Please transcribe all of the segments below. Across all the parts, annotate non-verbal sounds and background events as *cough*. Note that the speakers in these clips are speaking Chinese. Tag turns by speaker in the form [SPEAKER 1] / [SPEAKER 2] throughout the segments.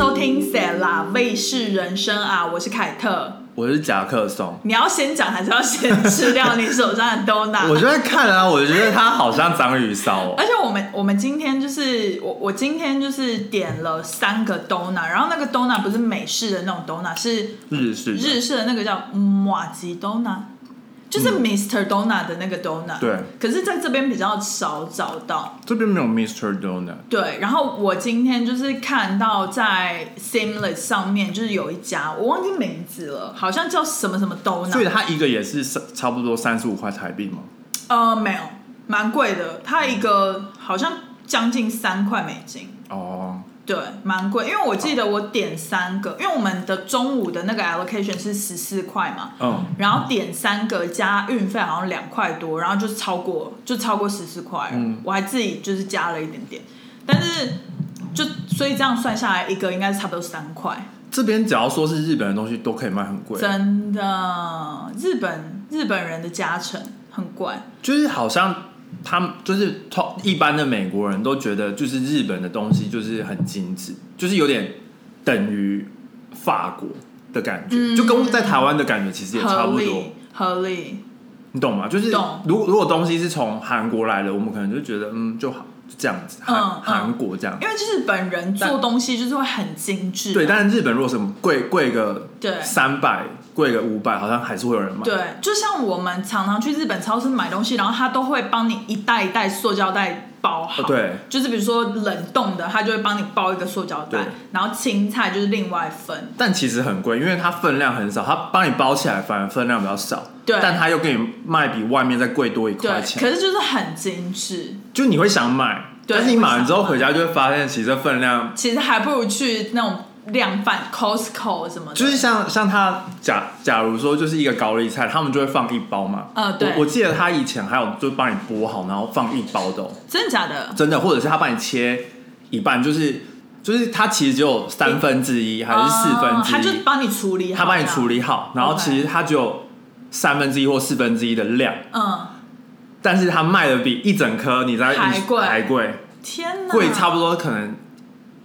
[SPEAKER 1] 收听《塞拉卫视人生》啊，我是凯特。
[SPEAKER 2] 我是夹克松。
[SPEAKER 1] 你要先讲还是要先吃掉你手上的 donut？*laughs*
[SPEAKER 2] 我就在看啊，我觉得它好像章鱼烧哦。
[SPEAKER 1] 而且我们我们今天就是我我今天就是点了三个 donut，然后那个 donut 不是美式的那种 donut，是
[SPEAKER 2] 日式
[SPEAKER 1] 日式的那个叫马吉 donut，就是 Mr. Donut 的那个 donut。
[SPEAKER 2] 对，
[SPEAKER 1] 可是在这边比较少找到。
[SPEAKER 2] 这边没有 Mr. Donut。
[SPEAKER 1] 对，然后我今天就是看到在 Seamless 上面就是有一家，我忘记名字了，好像叫什么什么 donut。
[SPEAKER 2] 所以它一个也是三差不多三十五块台币吗？
[SPEAKER 1] 呃，没有，蛮贵的，它一个好像将近三块美金。
[SPEAKER 2] 哦，
[SPEAKER 1] 对，蛮贵，因为我记得我点三个，因为我们的中午的那个 allocation 是十四块嘛，
[SPEAKER 2] 嗯，
[SPEAKER 1] 然后点三个加运费好像两块多，然后就超过就超过十四块，
[SPEAKER 2] 嗯。
[SPEAKER 1] 我还自己就是加了一点点，但是就所以这样算下来一个应该是差不多三块，
[SPEAKER 2] 这边只要说是日本的东西都可以卖很贵，
[SPEAKER 1] 真的，日本日本人的加成很怪，
[SPEAKER 2] 就是好像他们就是通一般的美国人都觉得就是日本的东西就是很精致，就是有点等于法国的感觉，
[SPEAKER 1] 嗯
[SPEAKER 2] 就跟在台湾的感觉其实也差
[SPEAKER 1] 合
[SPEAKER 2] 不多。
[SPEAKER 1] 理合理，
[SPEAKER 2] 你懂吗？就是
[SPEAKER 1] 懂
[SPEAKER 2] 如果如果东西是从韩国来的，我们可能就觉得嗯就好就这样子，韩
[SPEAKER 1] 嗯嗯
[SPEAKER 2] 韩、国这样。
[SPEAKER 1] 因为日本人做东西就是会很精致啊，
[SPEAKER 2] 对，但是日本如果什么贵贵个
[SPEAKER 1] 对
[SPEAKER 2] 三百，贵个五百，好像还是会有人买。
[SPEAKER 1] 对，就像我们常常去日本超市买东西，然后他都会帮你一袋一袋塑胶袋包好。
[SPEAKER 2] 哦对，
[SPEAKER 1] 就是比如说冷冻的，他就会帮你包一个塑胶袋，然后青菜就是另外分。
[SPEAKER 2] 但其实很贵，因为它分量很少，它帮你包起来反而分量比较少。
[SPEAKER 1] 对
[SPEAKER 2] 但它又给你卖比外面再贵多一
[SPEAKER 1] 对
[SPEAKER 2] 块，钱，
[SPEAKER 1] 可是就是很精致，
[SPEAKER 2] 就你会想买，但是你买完之后回家就会发现，其实分量
[SPEAKER 1] 其实还不如去那种量贩 Costco 什么的。
[SPEAKER 2] 就是像像他假假如说就是一个高丽菜，他们就会放一包嘛。
[SPEAKER 1] 呃对。
[SPEAKER 2] 我我记得他以前还有就帮你剥好，然后放一包的、哦，
[SPEAKER 1] 真的假的？
[SPEAKER 2] 真的，或者是他帮你切一半，就是就是他其实只有三分之一还是四分
[SPEAKER 1] 哦
[SPEAKER 2] 之一，
[SPEAKER 1] 他就帮你处理好，
[SPEAKER 2] 他帮你处理好，然后
[SPEAKER 1] OK
[SPEAKER 2] 其实他只有三分之一或四分之一的量，
[SPEAKER 1] 嗯，
[SPEAKER 2] 但是他卖的比一整颗你在
[SPEAKER 1] 还贵。
[SPEAKER 2] 还贵，
[SPEAKER 1] 天哪，
[SPEAKER 2] 贵差不多可能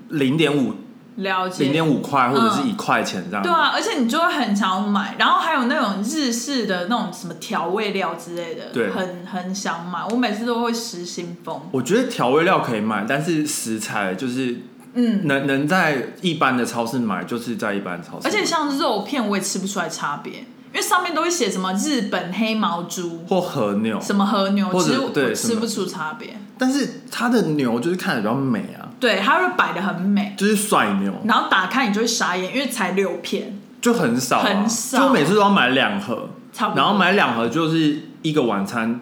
[SPEAKER 2] 零点五
[SPEAKER 1] 了解
[SPEAKER 2] 零点五块或者是
[SPEAKER 1] 嗯
[SPEAKER 2] 一块钱这样。
[SPEAKER 1] 对啊，而且你就会很想买，然后还有那种日式的那种什么调味料之类的，
[SPEAKER 2] 对
[SPEAKER 1] 很很想买。我每次都会失心疯。
[SPEAKER 2] 我觉得调味料可以买，但是食材就是
[SPEAKER 1] 嗯，
[SPEAKER 2] 能能在一般的超市买，就是在一般超市买，
[SPEAKER 1] 而且像肉片我也吃不出来差别，因为上面都会写什么日本黑毛猪、
[SPEAKER 2] 或和牛，
[SPEAKER 1] 什么和牛，
[SPEAKER 2] 或者
[SPEAKER 1] 其实我
[SPEAKER 2] 对
[SPEAKER 1] 吃不出差别。
[SPEAKER 2] 但是它的牛就是看着比较美啊，
[SPEAKER 1] 对，它会摆的很美，
[SPEAKER 2] 就是帅牛，
[SPEAKER 1] 然后打开你就会傻眼，因为才六片，
[SPEAKER 2] 就很少、啊，
[SPEAKER 1] 很少。
[SPEAKER 2] 就每次都要买两盒，
[SPEAKER 1] 差不多。
[SPEAKER 2] 然后买两盒就是一个晚餐，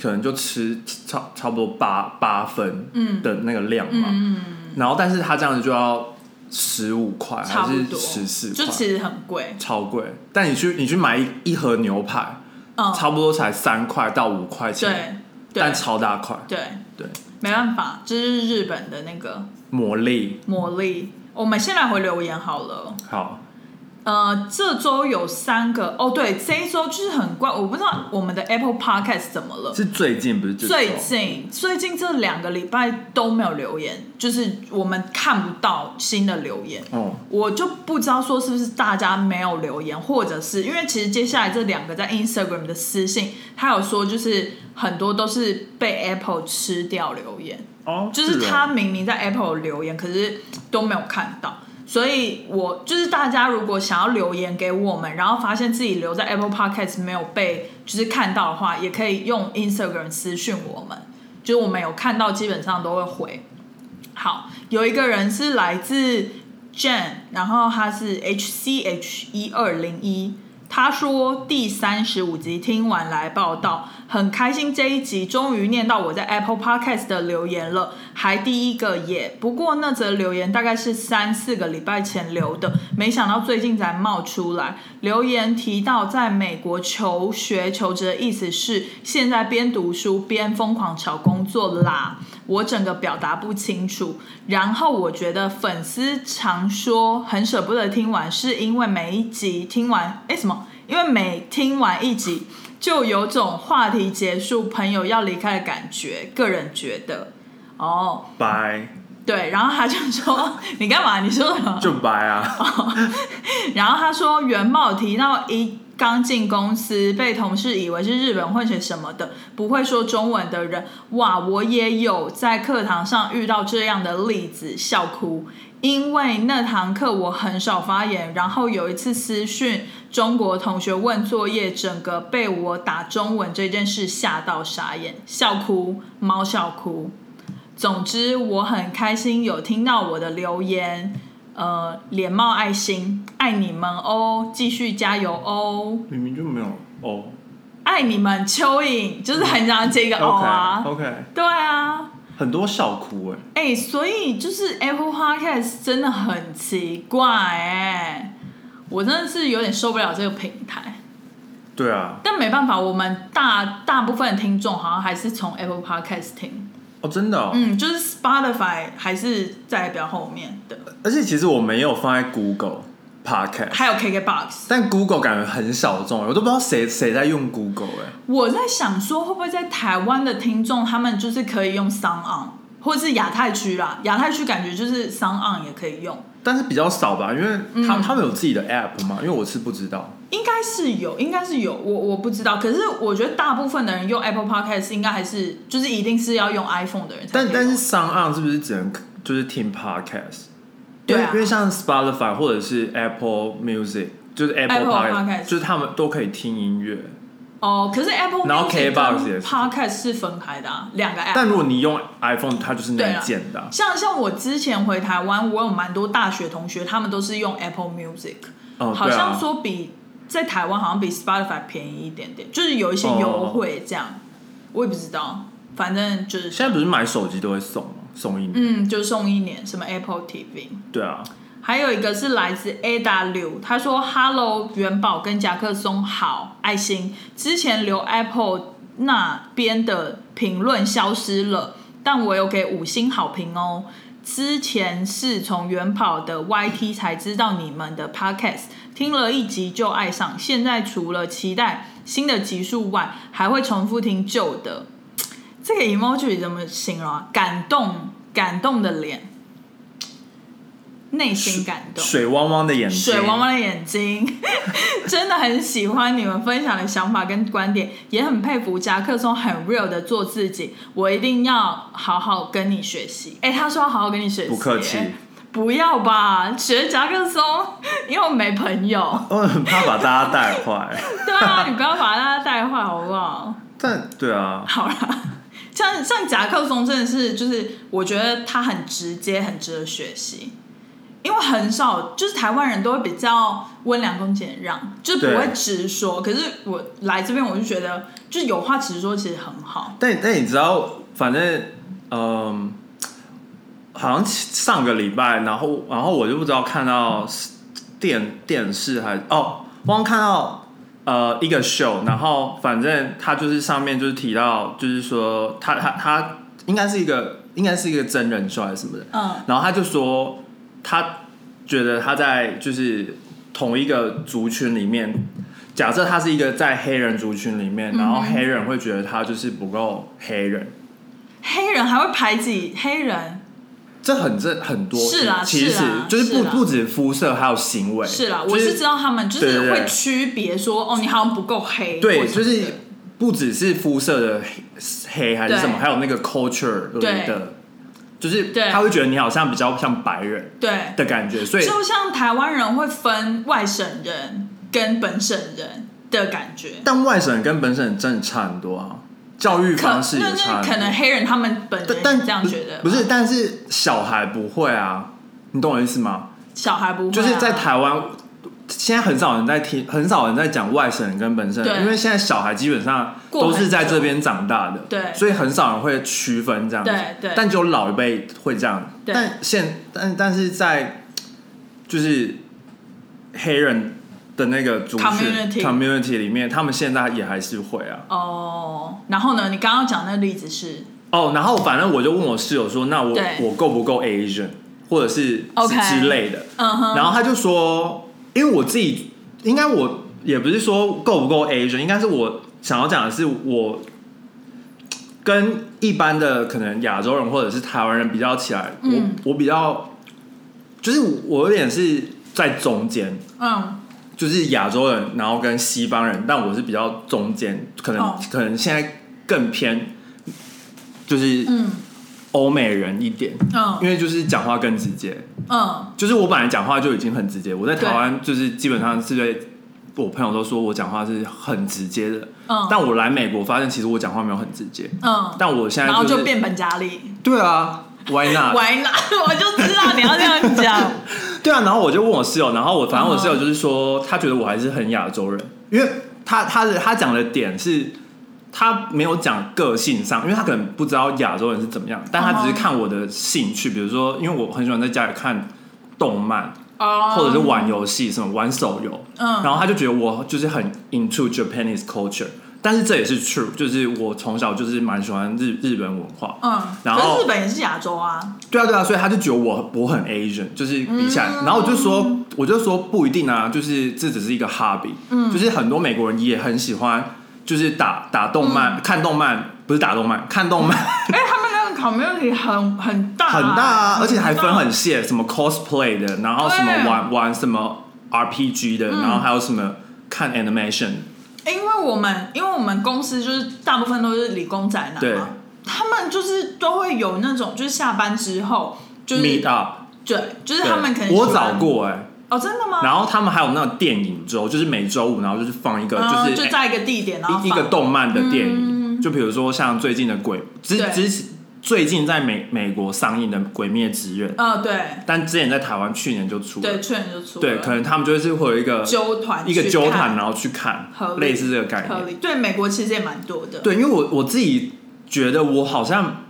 [SPEAKER 2] 可能就吃差差不多八八分
[SPEAKER 1] 嗯。
[SPEAKER 2] 的那个量嘛，
[SPEAKER 1] 嗯，
[SPEAKER 2] 然后但是它这样子就要十五块还是十四块，
[SPEAKER 1] 就其实很贵。
[SPEAKER 2] 超贵。但你去你去买一一盒牛排，
[SPEAKER 1] 嗯，
[SPEAKER 2] 差不多才三块到五块钱，
[SPEAKER 1] 对
[SPEAKER 2] 但
[SPEAKER 1] 对
[SPEAKER 2] 超大块，
[SPEAKER 1] 对，
[SPEAKER 2] 对，
[SPEAKER 1] 没办法，这是日本的那个
[SPEAKER 2] 魔力
[SPEAKER 1] 魔力。我们先来回留言好了。
[SPEAKER 2] 好。
[SPEAKER 1] 呃，这周有三个哦，对，这一周就是很怪，我不知道我们的 Apple Podcast 怎么了。
[SPEAKER 2] 是最近不是
[SPEAKER 1] 最近最近这两个礼拜都没有留言，就是我们看不到新的留言，
[SPEAKER 2] 哦，
[SPEAKER 1] 我就不知道说是不是大家没有留言，或者是因为其实接下来这两个在 Instagram 的私信，他有说就是很多都是被 Apple 吃掉留言，
[SPEAKER 2] 哦，
[SPEAKER 1] 就是
[SPEAKER 2] 哦。
[SPEAKER 1] 他明明在 Apple 留言，可是都没有看到。所以我就是大家如果想要留言给我们，然后发现自己留在 Apple Podcast 没有被就是看到的话，也可以用 Instagram 私讯我们，就是我们有看到，基本上都会回。好，有一个人是来自 Jane，然后他是 H C H 一二零一，他说第三十五集听完来报道，很开心这一集终于念到我在 Apple Podcast 的留言了，还第一个耶。不过那则留言大概是三四个礼拜前留的，没想到最近才冒出来。留言提到在美国求学求职的意思是现在边读书边疯狂找工作啦。我整个表达不清楚，然后我觉得粉丝常说很舍不得听完，是因为每一集听完，哎什么？因为每听完一集就有种话题结束、朋友要离开的感觉。个人觉得，哦，
[SPEAKER 2] 拜，
[SPEAKER 1] 对，然后他就说 *laughs* 你干嘛？你说什么？
[SPEAKER 2] 就白啊，*laughs*
[SPEAKER 1] 然后他说原貌提到一刚进公司被同事以为是日本混血什么的，不会说中文的人，哇，我也有在课堂上遇到这样的例子，笑哭。因为那堂课我很少发言，然后有一次私讯中国同学问作业，整个被我打中文这件事吓到傻眼，笑哭，猫笑哭。总之我很开心有听到我的留言，呃，脸冒爱心，爱你们哦，继续加油哦，
[SPEAKER 2] 明明就没有哦。
[SPEAKER 1] 爱你们蚯蚓，就是很想接一个哦啊。
[SPEAKER 2] OK OK，
[SPEAKER 1] 对啊。
[SPEAKER 2] 很多笑哭哎、
[SPEAKER 1] 哎、所以就是 Apple Podcast 真的很奇怪哎、我真的是有点受不了这个平台。
[SPEAKER 2] 对啊，
[SPEAKER 1] 但没办法，我们大大部分的听众好像还是从 Apple Podcast 听，
[SPEAKER 2] 哦真的、哦，
[SPEAKER 1] 嗯，就是 Spotify 还是在比较后面的，
[SPEAKER 2] 而且其实我没有放在 Google Podcast，
[SPEAKER 1] 还有 KKBox。
[SPEAKER 2] 但 Google 感觉很小众，我都不知道谁谁在用 Google 哎、
[SPEAKER 1] 我在想说，会不会在台湾的听众，他们就是可以用 Sound On，或者是亚太区啦，亚太区感觉就是 Sound On 也可以用。
[SPEAKER 2] 但是比较少吧，因为他、
[SPEAKER 1] 嗯
[SPEAKER 2] 他们有自己的 App 嘛，因为我是不知道。
[SPEAKER 1] 应该是有，应该是有，我我不知道。可是我觉得大部分的人用 Apple Podcast 应该还是就是一定是要用 iPhone 的人。
[SPEAKER 2] 但但是 Sound 是不是只能就是听 Podcast？
[SPEAKER 1] 对啊
[SPEAKER 2] 因为像 Spotify 或者是 Apple Music，就是 Apple,
[SPEAKER 1] Apple Podcast，Podcast
[SPEAKER 2] 就是他们都可以听音乐。
[SPEAKER 1] 哦，可是 Apple
[SPEAKER 2] 然后
[SPEAKER 1] Music
[SPEAKER 2] KBox
[SPEAKER 1] 跟
[SPEAKER 2] 也是
[SPEAKER 1] Podcast 是分开的、啊，两个 App。
[SPEAKER 2] 但如果你用 iPhone，它就是
[SPEAKER 1] 对啊
[SPEAKER 2] 内建的啊、
[SPEAKER 1] 像像我之前回台湾，我有蛮多大学同学，他们都是用 Apple Music，、
[SPEAKER 2] 哦，
[SPEAKER 1] 好像说比在台湾好像比 Spotify 便宜一点点，就是有一些优惠这样。我也不知道，反正就是
[SPEAKER 2] 现在不是买手机都会送吗？送一年。
[SPEAKER 1] 嗯，就送一年什么 Apple TV。
[SPEAKER 2] 对啊，
[SPEAKER 1] 还有一个是来自 A W，他说：“Hello，元宝跟夹克松好，爱心。之前留 Apple 那边的评论消失了，但我有给五星好评哦。之前是从元宝的 YT 才知道你们的 Podcast，听了一集就爱上，现在除了期待新的集数外，还会重复听旧的。这个 emoji 怎么形容啊？感动，感动的脸，内心感动。”
[SPEAKER 2] 水汪汪的眼睛，
[SPEAKER 1] 水汪汪的眼睛，*laughs* 真的很喜欢你们分享的想法跟观点，也很佩服夹克松很 real 的做自己，我一定要好好跟你学习。哎、他说要好好跟你学习，
[SPEAKER 2] 不客气
[SPEAKER 1] 哎不要吧，学夹克松，因为我没朋友。
[SPEAKER 2] 我很怕把大家带坏。*laughs*
[SPEAKER 1] 对啊，你不要把大家带坏好不好？
[SPEAKER 2] 但对啊，
[SPEAKER 1] 好啦，像像夹克松真的是，就是我觉得他很直接，很值得学习。因为很少，就是台湾人都会比较温良恭俭让，就是不会直说。可是我来这边，我就觉得，就是有话直说，其实很好。
[SPEAKER 2] 但但你知道，反正嗯，好像上个礼拜，然后然后我就不知道看到电电视还哦，我刚看到呃一个秀，然后反正他就是上面就是提到，就是说他他他应该是一个应该是一个真人秀还是什么的，
[SPEAKER 1] 嗯
[SPEAKER 2] 然后他就说他觉得他在就是同一个族群里面。假设他是一个在黑人族群里面，然后黑人会觉得他就是不够黑人，
[SPEAKER 1] 黑人还会排挤黑人，
[SPEAKER 2] 这很这很多
[SPEAKER 1] 是啦
[SPEAKER 2] 其实就是不
[SPEAKER 1] 是
[SPEAKER 2] 不止肤色，还有行为。
[SPEAKER 1] 是啦，
[SPEAKER 2] 就
[SPEAKER 1] 我是知道他们就是会区别说，哦，你好像不够黑，
[SPEAKER 2] 对，就是不只是肤色的黑还是什么，还有那个 culture
[SPEAKER 1] 对
[SPEAKER 2] 的，就是
[SPEAKER 1] 对
[SPEAKER 2] 他会觉得你好像比较像白人
[SPEAKER 1] 对，
[SPEAKER 2] 的感觉，所以
[SPEAKER 1] 就像台湾人会分外省人跟本省人的感觉。
[SPEAKER 2] 但外省人跟本省人真的差很多啊，教育方式也差很多。
[SPEAKER 1] 可能黑人他们本人
[SPEAKER 2] 但
[SPEAKER 1] 这样觉得，
[SPEAKER 2] 不是，但是小孩不会啊，你懂我意思吗？
[SPEAKER 1] 小孩不会啊、
[SPEAKER 2] 就是在台湾，现在很少人在听，很少人在讲外省人跟本省人，因为现在小孩基本上都是在这边长大的，
[SPEAKER 1] 对。
[SPEAKER 2] 所以很少人会区分这样子，
[SPEAKER 1] 对对。
[SPEAKER 2] 但只有老一辈会这样，
[SPEAKER 1] 对。
[SPEAKER 2] 但现但但是在就是黑人的那个族群
[SPEAKER 1] Community
[SPEAKER 2] community 里面，他们现在也还是会啊。
[SPEAKER 1] 哦，然后呢？你刚刚讲那个例子是？
[SPEAKER 2] 哦，然后反正我就问我室友说，那我我够不够 Asian，或者是
[SPEAKER 1] OK
[SPEAKER 2] 是之类的。
[SPEAKER 1] 嗯哼，
[SPEAKER 2] 然后他就说，因为我自己应该我也不是说够不够 Asian，应该是我想要讲的是我跟一般的可能亚洲人或者是台湾人比较起来，
[SPEAKER 1] 嗯。
[SPEAKER 2] 我我比较就是我有点是在中间，
[SPEAKER 1] 嗯。
[SPEAKER 2] 就是亚洲人，然后跟西方人，但我是比较中间，可能、
[SPEAKER 1] 哦。
[SPEAKER 2] 可能现在更偏就是
[SPEAKER 1] 嗯
[SPEAKER 2] 欧美人一点，
[SPEAKER 1] 嗯
[SPEAKER 2] 因为就是讲话更直接。
[SPEAKER 1] 嗯
[SPEAKER 2] 就是我本来讲话就已经很直接，我在台湾就是基本上是对我朋友都说我讲话是很直接的，
[SPEAKER 1] 嗯，
[SPEAKER 2] 但我来美国发现其实我讲话没有很直接，
[SPEAKER 1] 嗯，
[SPEAKER 2] 但我现在是
[SPEAKER 1] 然后就变本加厉。
[SPEAKER 2] 对啊，Why *laughs*
[SPEAKER 1] not？Why not？？*laughs* 我就知道你要这样讲。*laughs*
[SPEAKER 2] 对啊，然后我就问我室友，然后我反正我室友就是说，他觉得我还是很亚洲人，因为他他的他讲的点是。他没有讲个性上，因为他可能不知道亚洲人是怎么样，但他只是看我的兴趣，比如说，因为我很喜欢在家里看动漫，
[SPEAKER 1] 哦。
[SPEAKER 2] 或者是玩游戏，什么玩手游，
[SPEAKER 1] 嗯。
[SPEAKER 2] 然后他就觉得我就是很 into Japanese culture，但是这也是 true，就是我从小就是蛮喜欢日日本文化，
[SPEAKER 1] 嗯，
[SPEAKER 2] 然后
[SPEAKER 1] 日本也是亚洲啊。
[SPEAKER 2] 对啊对啊，所以他就觉得我我很 Asian，就是比起来，
[SPEAKER 1] 嗯。
[SPEAKER 2] 然后我就说我就说不一定啊，就是这只是一个 hobby，
[SPEAKER 1] 嗯。
[SPEAKER 2] 就是很多美国人也很喜欢，就是打打动漫、看动漫，不是打动漫，看动漫。
[SPEAKER 1] 哎，他们那个 community 很很大，
[SPEAKER 2] 很大啊，而且还分很细，什么 cosplay 的，然后什么玩玩什么 RPG 的，
[SPEAKER 1] 嗯。
[SPEAKER 2] 然后还有什么看 animation。
[SPEAKER 1] 因为我们因为我们公司就是大部分都是理工宅男
[SPEAKER 2] 对。
[SPEAKER 1] 嘛，他们就是都会有那种就是下班之后就是
[SPEAKER 2] meet up，
[SPEAKER 1] 对，就是他们可能
[SPEAKER 2] 我找过哎、
[SPEAKER 1] 哦，真的吗？
[SPEAKER 2] 然后他们还有那种电影周，就是每周五，然后就是放一个，
[SPEAKER 1] 嗯
[SPEAKER 2] 就是
[SPEAKER 1] 就在一个地点，然后
[SPEAKER 2] 一一个动漫的电影，
[SPEAKER 1] 嗯。
[SPEAKER 2] 就比如说像最近的鬼，之
[SPEAKER 1] 对。
[SPEAKER 2] 之最近在美美国上映的《鬼灭之刃》，
[SPEAKER 1] 啊对。
[SPEAKER 2] 但之前在台湾去年就出了，
[SPEAKER 1] 对，去年就出了。
[SPEAKER 2] 对，可能他们就是会有一个
[SPEAKER 1] 纠团
[SPEAKER 2] 一个纠团，然后去看类似这个概念。
[SPEAKER 1] 对，美国其实也蛮多的，
[SPEAKER 2] 对，因为我我自己觉得我好像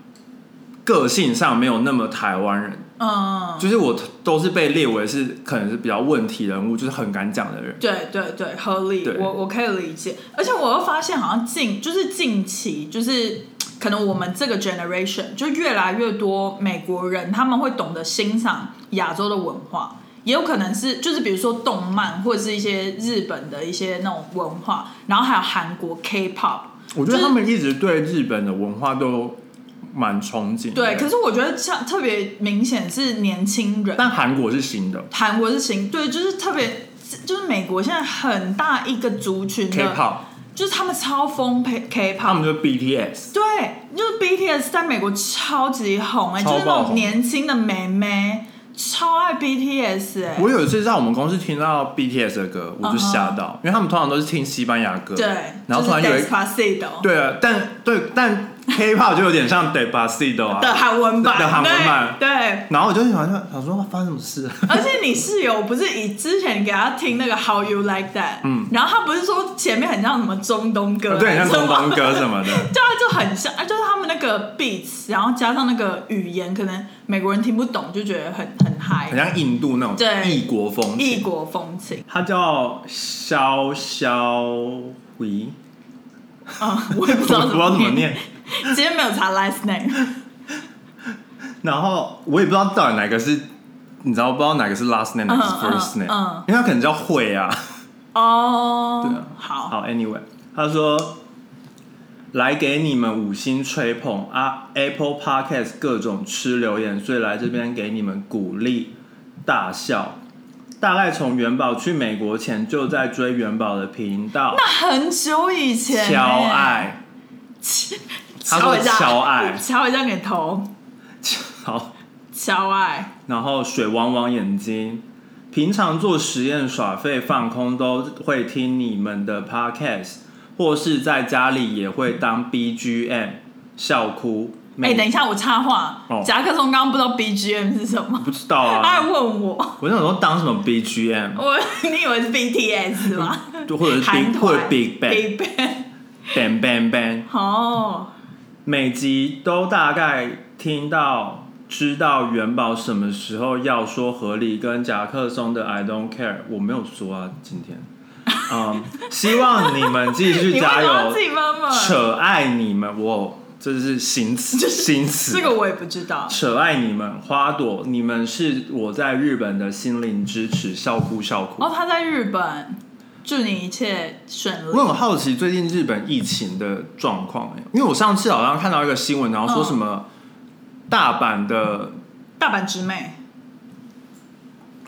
[SPEAKER 2] 个性上没有那么台湾人，
[SPEAKER 1] 嗯，
[SPEAKER 2] 就是我都是被列为是可能是比较问题人物，就是很敢讲的人。
[SPEAKER 1] 对对对，合理，我我可以理解。而且我又发现，好像近就是近期，就是可能我们这个 generation 就越来越多美国人，他们会懂得欣赏亚洲的文化，也有可能是就是比如说动漫或者是一些日本的一些那种文化，然后还有韩国 K-pop。
[SPEAKER 2] 我觉得他们一直对日本的文化都蛮憧憬的。
[SPEAKER 1] 对，可是我觉得像特别明显是年轻人，
[SPEAKER 2] 但韩国是新的。
[SPEAKER 1] 韩国是新，对，就是特别，就是美国现在很大一个族群的
[SPEAKER 2] K-pop，
[SPEAKER 1] 就是他们超疯 K-pop，
[SPEAKER 2] 他们就是 BTS。
[SPEAKER 1] 对，就是 BTS 在美国超级红哎、就是那种年轻的妹妹超爱 BTS 哎、
[SPEAKER 2] 我有一次在我们公司听到 BTS 的歌，我就吓到因为他们通常都是听西班牙歌，
[SPEAKER 1] 对，
[SPEAKER 2] 然后突然有一
[SPEAKER 1] 就是 Despacito
[SPEAKER 2] 对啊，但对但 K-pop 就有点像 d e b a s i t o 啊，
[SPEAKER 1] 的韩文版，
[SPEAKER 2] 的韩文版
[SPEAKER 1] 对。对
[SPEAKER 2] 然后我就想说想说发生什么事，*laughs*
[SPEAKER 1] 而且你室友不是以之前给他听那个 How You Like That，
[SPEAKER 2] 嗯
[SPEAKER 1] 然后他不是说前面很像什么中东歌，
[SPEAKER 2] 对，很像中东歌什么的，
[SPEAKER 1] 对啊，就很像，啊，就是他们那个 beats，然后加上那个语言，可能美国人听不懂，就觉得很很嗨
[SPEAKER 2] 很，像印度那种
[SPEAKER 1] 对
[SPEAKER 2] 异国风情。
[SPEAKER 1] 异国风情。
[SPEAKER 2] 他叫肖肖维，
[SPEAKER 1] 嗯，我也不知道
[SPEAKER 2] 不知道怎么念。*laughs* *laughs*
[SPEAKER 1] 今天没有查 last name。
[SPEAKER 2] 然后我也不知道到底哪个是，你知道不知道哪个是 last name 哪个是
[SPEAKER 1] 嗯
[SPEAKER 2] first name，、
[SPEAKER 1] 嗯。嗯
[SPEAKER 2] 因为他可能叫慧啊。
[SPEAKER 1] 哦，*laughs*
[SPEAKER 2] 对啊。
[SPEAKER 1] 好，
[SPEAKER 2] 好，anyway，他说来给你们五星吹捧啊，Apple Podcast 各种吃留言，所以来这边给你们鼓励大笑。大概从元宝去美国前就在追元宝的频道，
[SPEAKER 1] 那很久以前、欸，
[SPEAKER 2] 超爱，
[SPEAKER 1] 敲一下，
[SPEAKER 2] 超爱，*laughs*
[SPEAKER 1] 敲一下你的头，
[SPEAKER 2] 敲。
[SPEAKER 1] 敲爱。
[SPEAKER 2] 然后水汪汪眼睛，平常做实验耍废放空都会听你们的 podcast，或是在家里也会当 BGM 笑哭。
[SPEAKER 1] 哎、等一下，我插话。
[SPEAKER 2] 哦，
[SPEAKER 1] 夹克松刚刚不知道 BGM 是什么，
[SPEAKER 2] 不知道
[SPEAKER 1] 他还
[SPEAKER 2] 啊，
[SPEAKER 1] 问我，
[SPEAKER 2] 我想说当什么 BGM，
[SPEAKER 1] 我你以为是 BTS 吗？*laughs*
[SPEAKER 2] 就或者是
[SPEAKER 1] 韩
[SPEAKER 2] Big
[SPEAKER 1] 团。
[SPEAKER 2] 或者 Big Bang
[SPEAKER 1] Big Bang。
[SPEAKER 2] Bang Bang Bang，
[SPEAKER 1] 哦，
[SPEAKER 2] 每集都大概听到。知道元宝什么时候要说合理，跟夹克松的 I don't care，我没有说啊，今天，*laughs* 嗯，希望你们继续加油？扯爱你们，我，这是新词，*laughs* 新词。
[SPEAKER 1] 这个我也不知道。
[SPEAKER 2] 扯爱你们，花朵，你们是我在日本的心灵支持，笑哭笑哭。
[SPEAKER 1] 哦，他在日本，祝你一切顺利。
[SPEAKER 2] 我很好奇最近日本疫情的状况、欸，因为我上次好像看到一个新闻，然后说什么大阪的
[SPEAKER 1] 大阪直美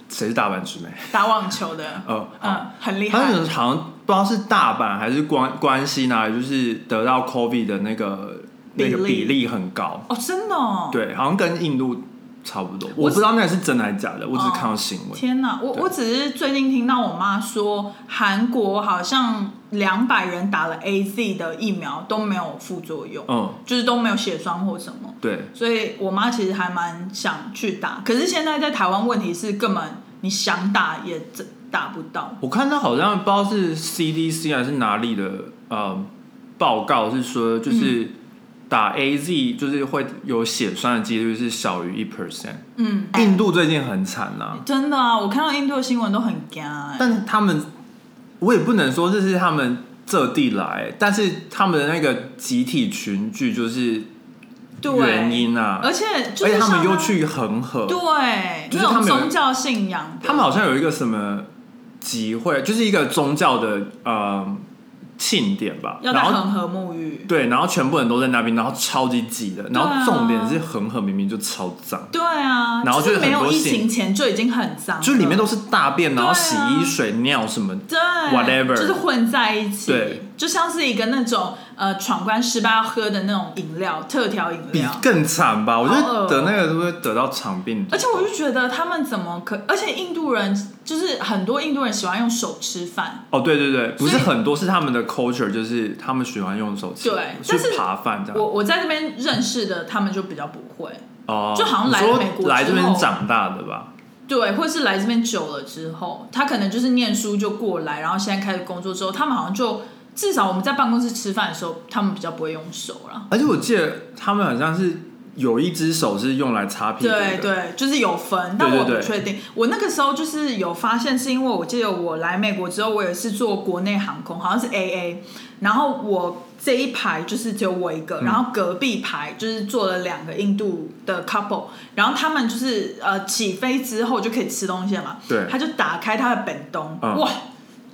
[SPEAKER 2] 谁是大阪直美？
[SPEAKER 1] 打网球的，
[SPEAKER 2] 哦，
[SPEAKER 1] 嗯，很厉
[SPEAKER 2] 他
[SPEAKER 1] 害。
[SPEAKER 2] 们好像不知道是大阪还是关关西哪里，就是得到 COVID 的那个那个比例很高，
[SPEAKER 1] 哦，真的哦。
[SPEAKER 2] 对，好像跟印度差不多。
[SPEAKER 1] 我
[SPEAKER 2] 我不知道那是真的还是假的，我只是看到新闻。
[SPEAKER 1] 天哪，我我只是最近听到我妈说，韩国好像两百人打了 A Z 的疫苗都没有副作用，
[SPEAKER 2] 嗯，
[SPEAKER 1] 就是都没有血栓或什么。
[SPEAKER 2] 对，
[SPEAKER 1] 所以我妈其实还蛮想去打，可是现在在台湾问题是根本你想打也真打不到。
[SPEAKER 2] 我看到好像不知道是 CDC 还是哪里的呃报告是说，就是打 AZ 就是会有血栓的几率是小于一 percent。
[SPEAKER 1] 嗯，
[SPEAKER 2] 印度最近很惨呐、
[SPEAKER 1] 真的啊，我看到印度的新闻都很干、欸。
[SPEAKER 2] 但他们我也不能说这是他们这地来，但是他们的那个集体群聚就是原因啊，
[SPEAKER 1] 而且就
[SPEAKER 2] 而且他们又去恒河，
[SPEAKER 1] 对
[SPEAKER 2] 就是他们
[SPEAKER 1] 宗教信仰，
[SPEAKER 2] 他们好像有一个什么集会，就是一个宗教的呃庆典吧，
[SPEAKER 1] 要在
[SPEAKER 2] 然后
[SPEAKER 1] 恒河沐浴。
[SPEAKER 2] 对，然后全部人都在那边，然后超级挤的，然后重点是恒河明明就超脏，
[SPEAKER 1] 对啊，
[SPEAKER 2] 然后就是
[SPEAKER 1] 就没有疫情前就已经很脏，
[SPEAKER 2] 就里面都是大便，然后洗衣水、尿什么，
[SPEAKER 1] 对
[SPEAKER 2] whatever
[SPEAKER 1] 就是混在一起，
[SPEAKER 2] 对，
[SPEAKER 1] 就像是一个那种呃闯关失败要喝的那种饮料，特调饮料。
[SPEAKER 2] 比更惨吧？我觉得得那个都会得到肠病毒
[SPEAKER 1] 而且我就觉得他们怎么可？而且印度人就是很多印度人喜欢用手吃饭，
[SPEAKER 2] 哦，对对对，不是很多，是他们的 culture，就是他们喜欢用手吃，
[SPEAKER 1] 对但是
[SPEAKER 2] 去扒饭这样。
[SPEAKER 1] 我我在这边认识的，他们就比较不会，
[SPEAKER 2] 哦，
[SPEAKER 1] 就好像来美国
[SPEAKER 2] 来这边长大的吧？
[SPEAKER 1] 对，或是来这边久了之后，他可能就是念书就过来，然后现在开始工作之后，他们好像就至少我们在办公室吃饭的时候，他们比较不会用手啦。
[SPEAKER 2] 而且我记得他们好像是有一只手是用来擦屁股的，
[SPEAKER 1] 对对，就是有分，但我不
[SPEAKER 2] 对对对
[SPEAKER 1] 确定。我那个时候就是有发现，是因为我记得我来美国之后，我也是坐国内航空，好像是 AA，然后我这一排就是只有我一
[SPEAKER 2] 嗯
[SPEAKER 1] 个，然后隔壁排就是坐了两个印度的 couple，然后他们就是呃起飞之后就可以吃东西了嘛，
[SPEAKER 2] 对
[SPEAKER 1] 他就打开他的本东，
[SPEAKER 2] 嗯
[SPEAKER 1] 哇，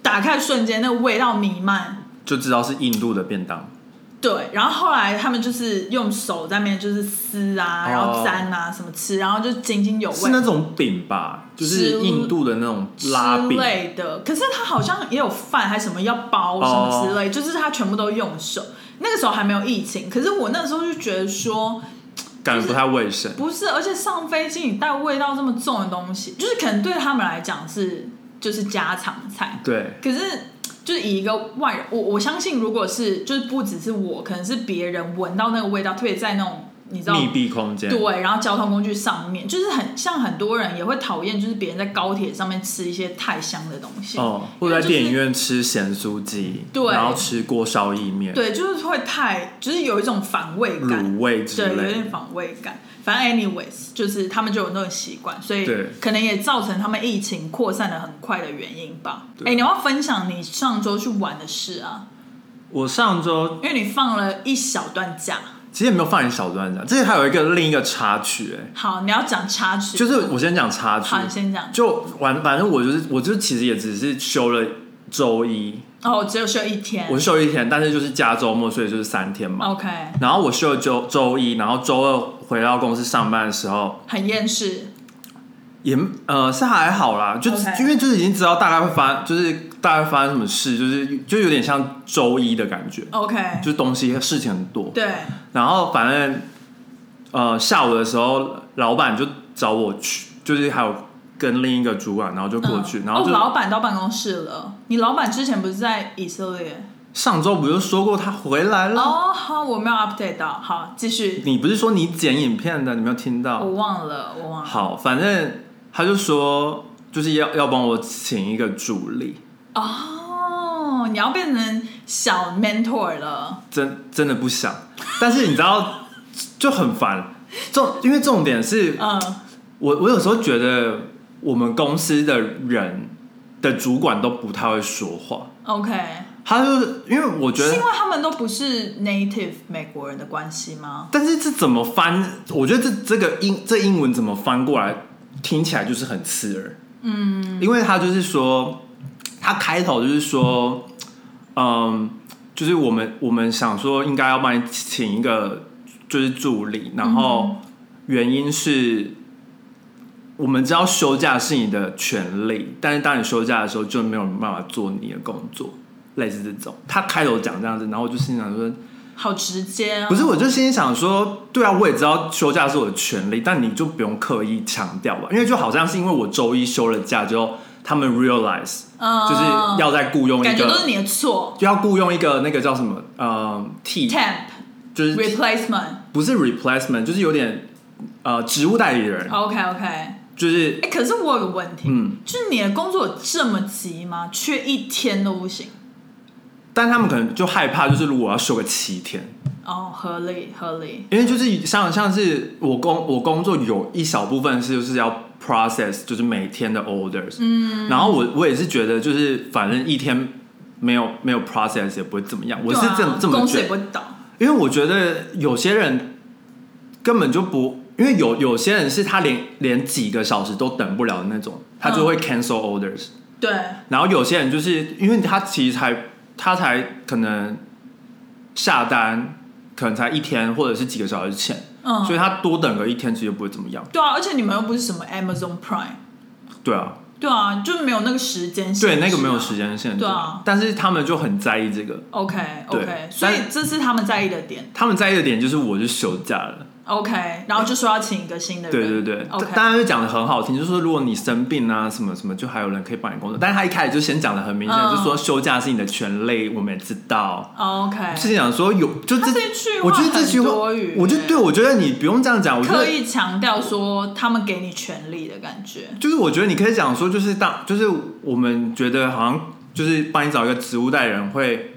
[SPEAKER 1] 打开的瞬间那个味道弥漫。
[SPEAKER 2] 就知道是印度的便当。
[SPEAKER 1] 对，然后后来他们就是用手在面就是撕啊，
[SPEAKER 2] 哦
[SPEAKER 1] 然后粘啊什么吃，然后就津津有味。
[SPEAKER 2] 是那种饼吧，就是印度的那种拉
[SPEAKER 1] 类的，可是他好像也有饭还什么要包什么之类，就是他全部都用手。那个时候还没有疫情，可是我那时候就觉得说，
[SPEAKER 2] 感觉不太卫生。
[SPEAKER 1] 不是，而且上飞机你带味道这么重的东西，就是可能对他们来讲是就是家常菜，
[SPEAKER 2] 对，
[SPEAKER 1] 可是就是以一个外人，我我相信如果是就是不只是我，可能是别人闻到那个味道，特别在那种你知道
[SPEAKER 2] 密闭空间，
[SPEAKER 1] 对，然后交通工具上面，就是很像很多人也会讨厌，就是别人在高铁上面吃一些太香的东西。
[SPEAKER 2] 哦，或者在电影院吃咸酥鸡，
[SPEAKER 1] 对
[SPEAKER 2] 然后吃锅烧意面，
[SPEAKER 1] 对，就是会太，就是有一种反胃感，
[SPEAKER 2] 卤味之
[SPEAKER 1] 对，有
[SPEAKER 2] 类
[SPEAKER 1] 点反胃感。反正 anyways，就是他们就有那种习惯，所以可能也造成他们疫情扩散的很快的原因吧。
[SPEAKER 2] 对
[SPEAKER 1] 哎，你要分享你上周去玩的事啊？
[SPEAKER 2] 我上周
[SPEAKER 1] 因为你放了一小段假。
[SPEAKER 2] 其实也没有放一小段讲，这里还有一个另一个插曲，哎，
[SPEAKER 1] 好，你要讲插曲，
[SPEAKER 2] 就是我先讲插曲
[SPEAKER 1] 好，，你先讲。
[SPEAKER 2] 就完，反正我就是，我就其实也只是休了周一，
[SPEAKER 1] 哦，只有休一天。
[SPEAKER 2] 我是休一天，但是就是加周末，所以就是三天嘛。
[SPEAKER 1] OK，
[SPEAKER 2] 然后我休了周周一，然后周二回到公司上班的时候，
[SPEAKER 1] 很厌世。
[SPEAKER 2] 也呃是还好啦，就因为就是已经知道大概会发，就是大概发生什么事，就是就有点像周一的感觉
[SPEAKER 1] ，OK，
[SPEAKER 2] 就是东西事情很多。
[SPEAKER 1] 对，
[SPEAKER 2] 然后反正呃下午的时候，老板就找我去，就是还有跟另一个主管，然后就过去，
[SPEAKER 1] 嗯
[SPEAKER 2] 然后就、
[SPEAKER 1] 哦、老板到办公室了。你老板之前不是在以色列？
[SPEAKER 2] 上周不就说过他回来了？
[SPEAKER 1] 哦，好，我没有 update 到。好，继续。
[SPEAKER 2] 你不是说你剪影片的，你没有听到？
[SPEAKER 1] 我忘了，我忘了。
[SPEAKER 2] 好，反正他就说就是要要帮我请一个助理，
[SPEAKER 1] 哦，你要变成小 mentor 了。
[SPEAKER 2] 真真的不想，但是你知道 *laughs* 就很烦。重因为重点是
[SPEAKER 1] 嗯，
[SPEAKER 2] 我我有时候觉得我们公司的人的主管都不太会说话
[SPEAKER 1] ，OK，
[SPEAKER 2] 他就是因为我觉得
[SPEAKER 1] 是因为他们都不是 native 美国人的关系吗？
[SPEAKER 2] 但是这怎么翻？我觉得这这个英这英文怎么翻过来，听起来就是很刺耳。嗯，因为他就是说，他开头就是说，嗯，就是我们我们想说应该要帮你请一个就是助理，然后原因是。我们知道休假是你的权利，但是当你休假的时候，就没有办法做你的工作，类似这种。他开头讲这样子，然后我就心想说，
[SPEAKER 1] 好直接哦。
[SPEAKER 2] 不是，我就心里想说，对啊，我也知道休假是我的权利，但你就不用刻意强调吧，因为就好像是因为我周一休了假之后，他们 realize
[SPEAKER 1] 嗯
[SPEAKER 2] 就是要再雇佣一个，
[SPEAKER 1] 感觉都是你的错。
[SPEAKER 2] 就要雇佣一个那个叫什么呃替
[SPEAKER 1] ，temp
[SPEAKER 2] 就是
[SPEAKER 1] replacement。
[SPEAKER 2] 不是 replacement，就是有点呃职务代理人
[SPEAKER 1] ，OK OK。哎、
[SPEAKER 2] 就是哎
[SPEAKER 1] 可是我有个问题，
[SPEAKER 2] 嗯，
[SPEAKER 1] 就是你的工作有这么急吗？缺一天都不行？
[SPEAKER 2] 但他们可能就害怕，就是如果我要休个七天。
[SPEAKER 1] 哦，合理合理。
[SPEAKER 2] 因为就是像像是我工我工作有一小部分是就是要 process 就是每天的 orders，嗯，然后我我也是觉得就是反正一天没有没有 process 也不会怎么样，我是这么、这么觉得。因为我觉得有些人根本就不，因为有有些人是他连连几个小时都等不了的那种，他就会 cancel orders，、
[SPEAKER 1] 对，
[SPEAKER 2] 然后有些人就是因为他其实才他才可能下单可能才一天或者是几个小时前。
[SPEAKER 1] 嗯，
[SPEAKER 2] 所以他多等个一天其实不会怎么样。
[SPEAKER 1] 对啊，而且你们又不是什么 Amazon Prime，
[SPEAKER 2] 对啊，
[SPEAKER 1] 对啊，就没有那个时间限制、
[SPEAKER 2] 对，那个没有时。间限制。
[SPEAKER 1] 对啊
[SPEAKER 2] 但是他们就很在意这个
[SPEAKER 1] ，OK OK，所以这是他们在意的点。
[SPEAKER 2] 他们在意的点就是我就休假了。
[SPEAKER 1] OK，然后就说要请一个新的人。
[SPEAKER 2] 对对对
[SPEAKER 1] ，OK，
[SPEAKER 2] 当然就讲的很好听，就是说如果你生病啊什么什么，就还有人可以帮你工作。但是他一开始就先讲的很明显，
[SPEAKER 1] 嗯
[SPEAKER 2] 就说休假是你的权利，我们也知道。
[SPEAKER 1] OK，
[SPEAKER 2] 是讲说有，就这
[SPEAKER 1] 句话
[SPEAKER 2] 我觉得这句话我就对我觉得你不用这样讲，我觉得
[SPEAKER 1] 刻意强调说他们给你权利的感觉。
[SPEAKER 2] 就是我觉得你可以讲说，就是当就是我们觉得好像就是帮你找一个职务代理人会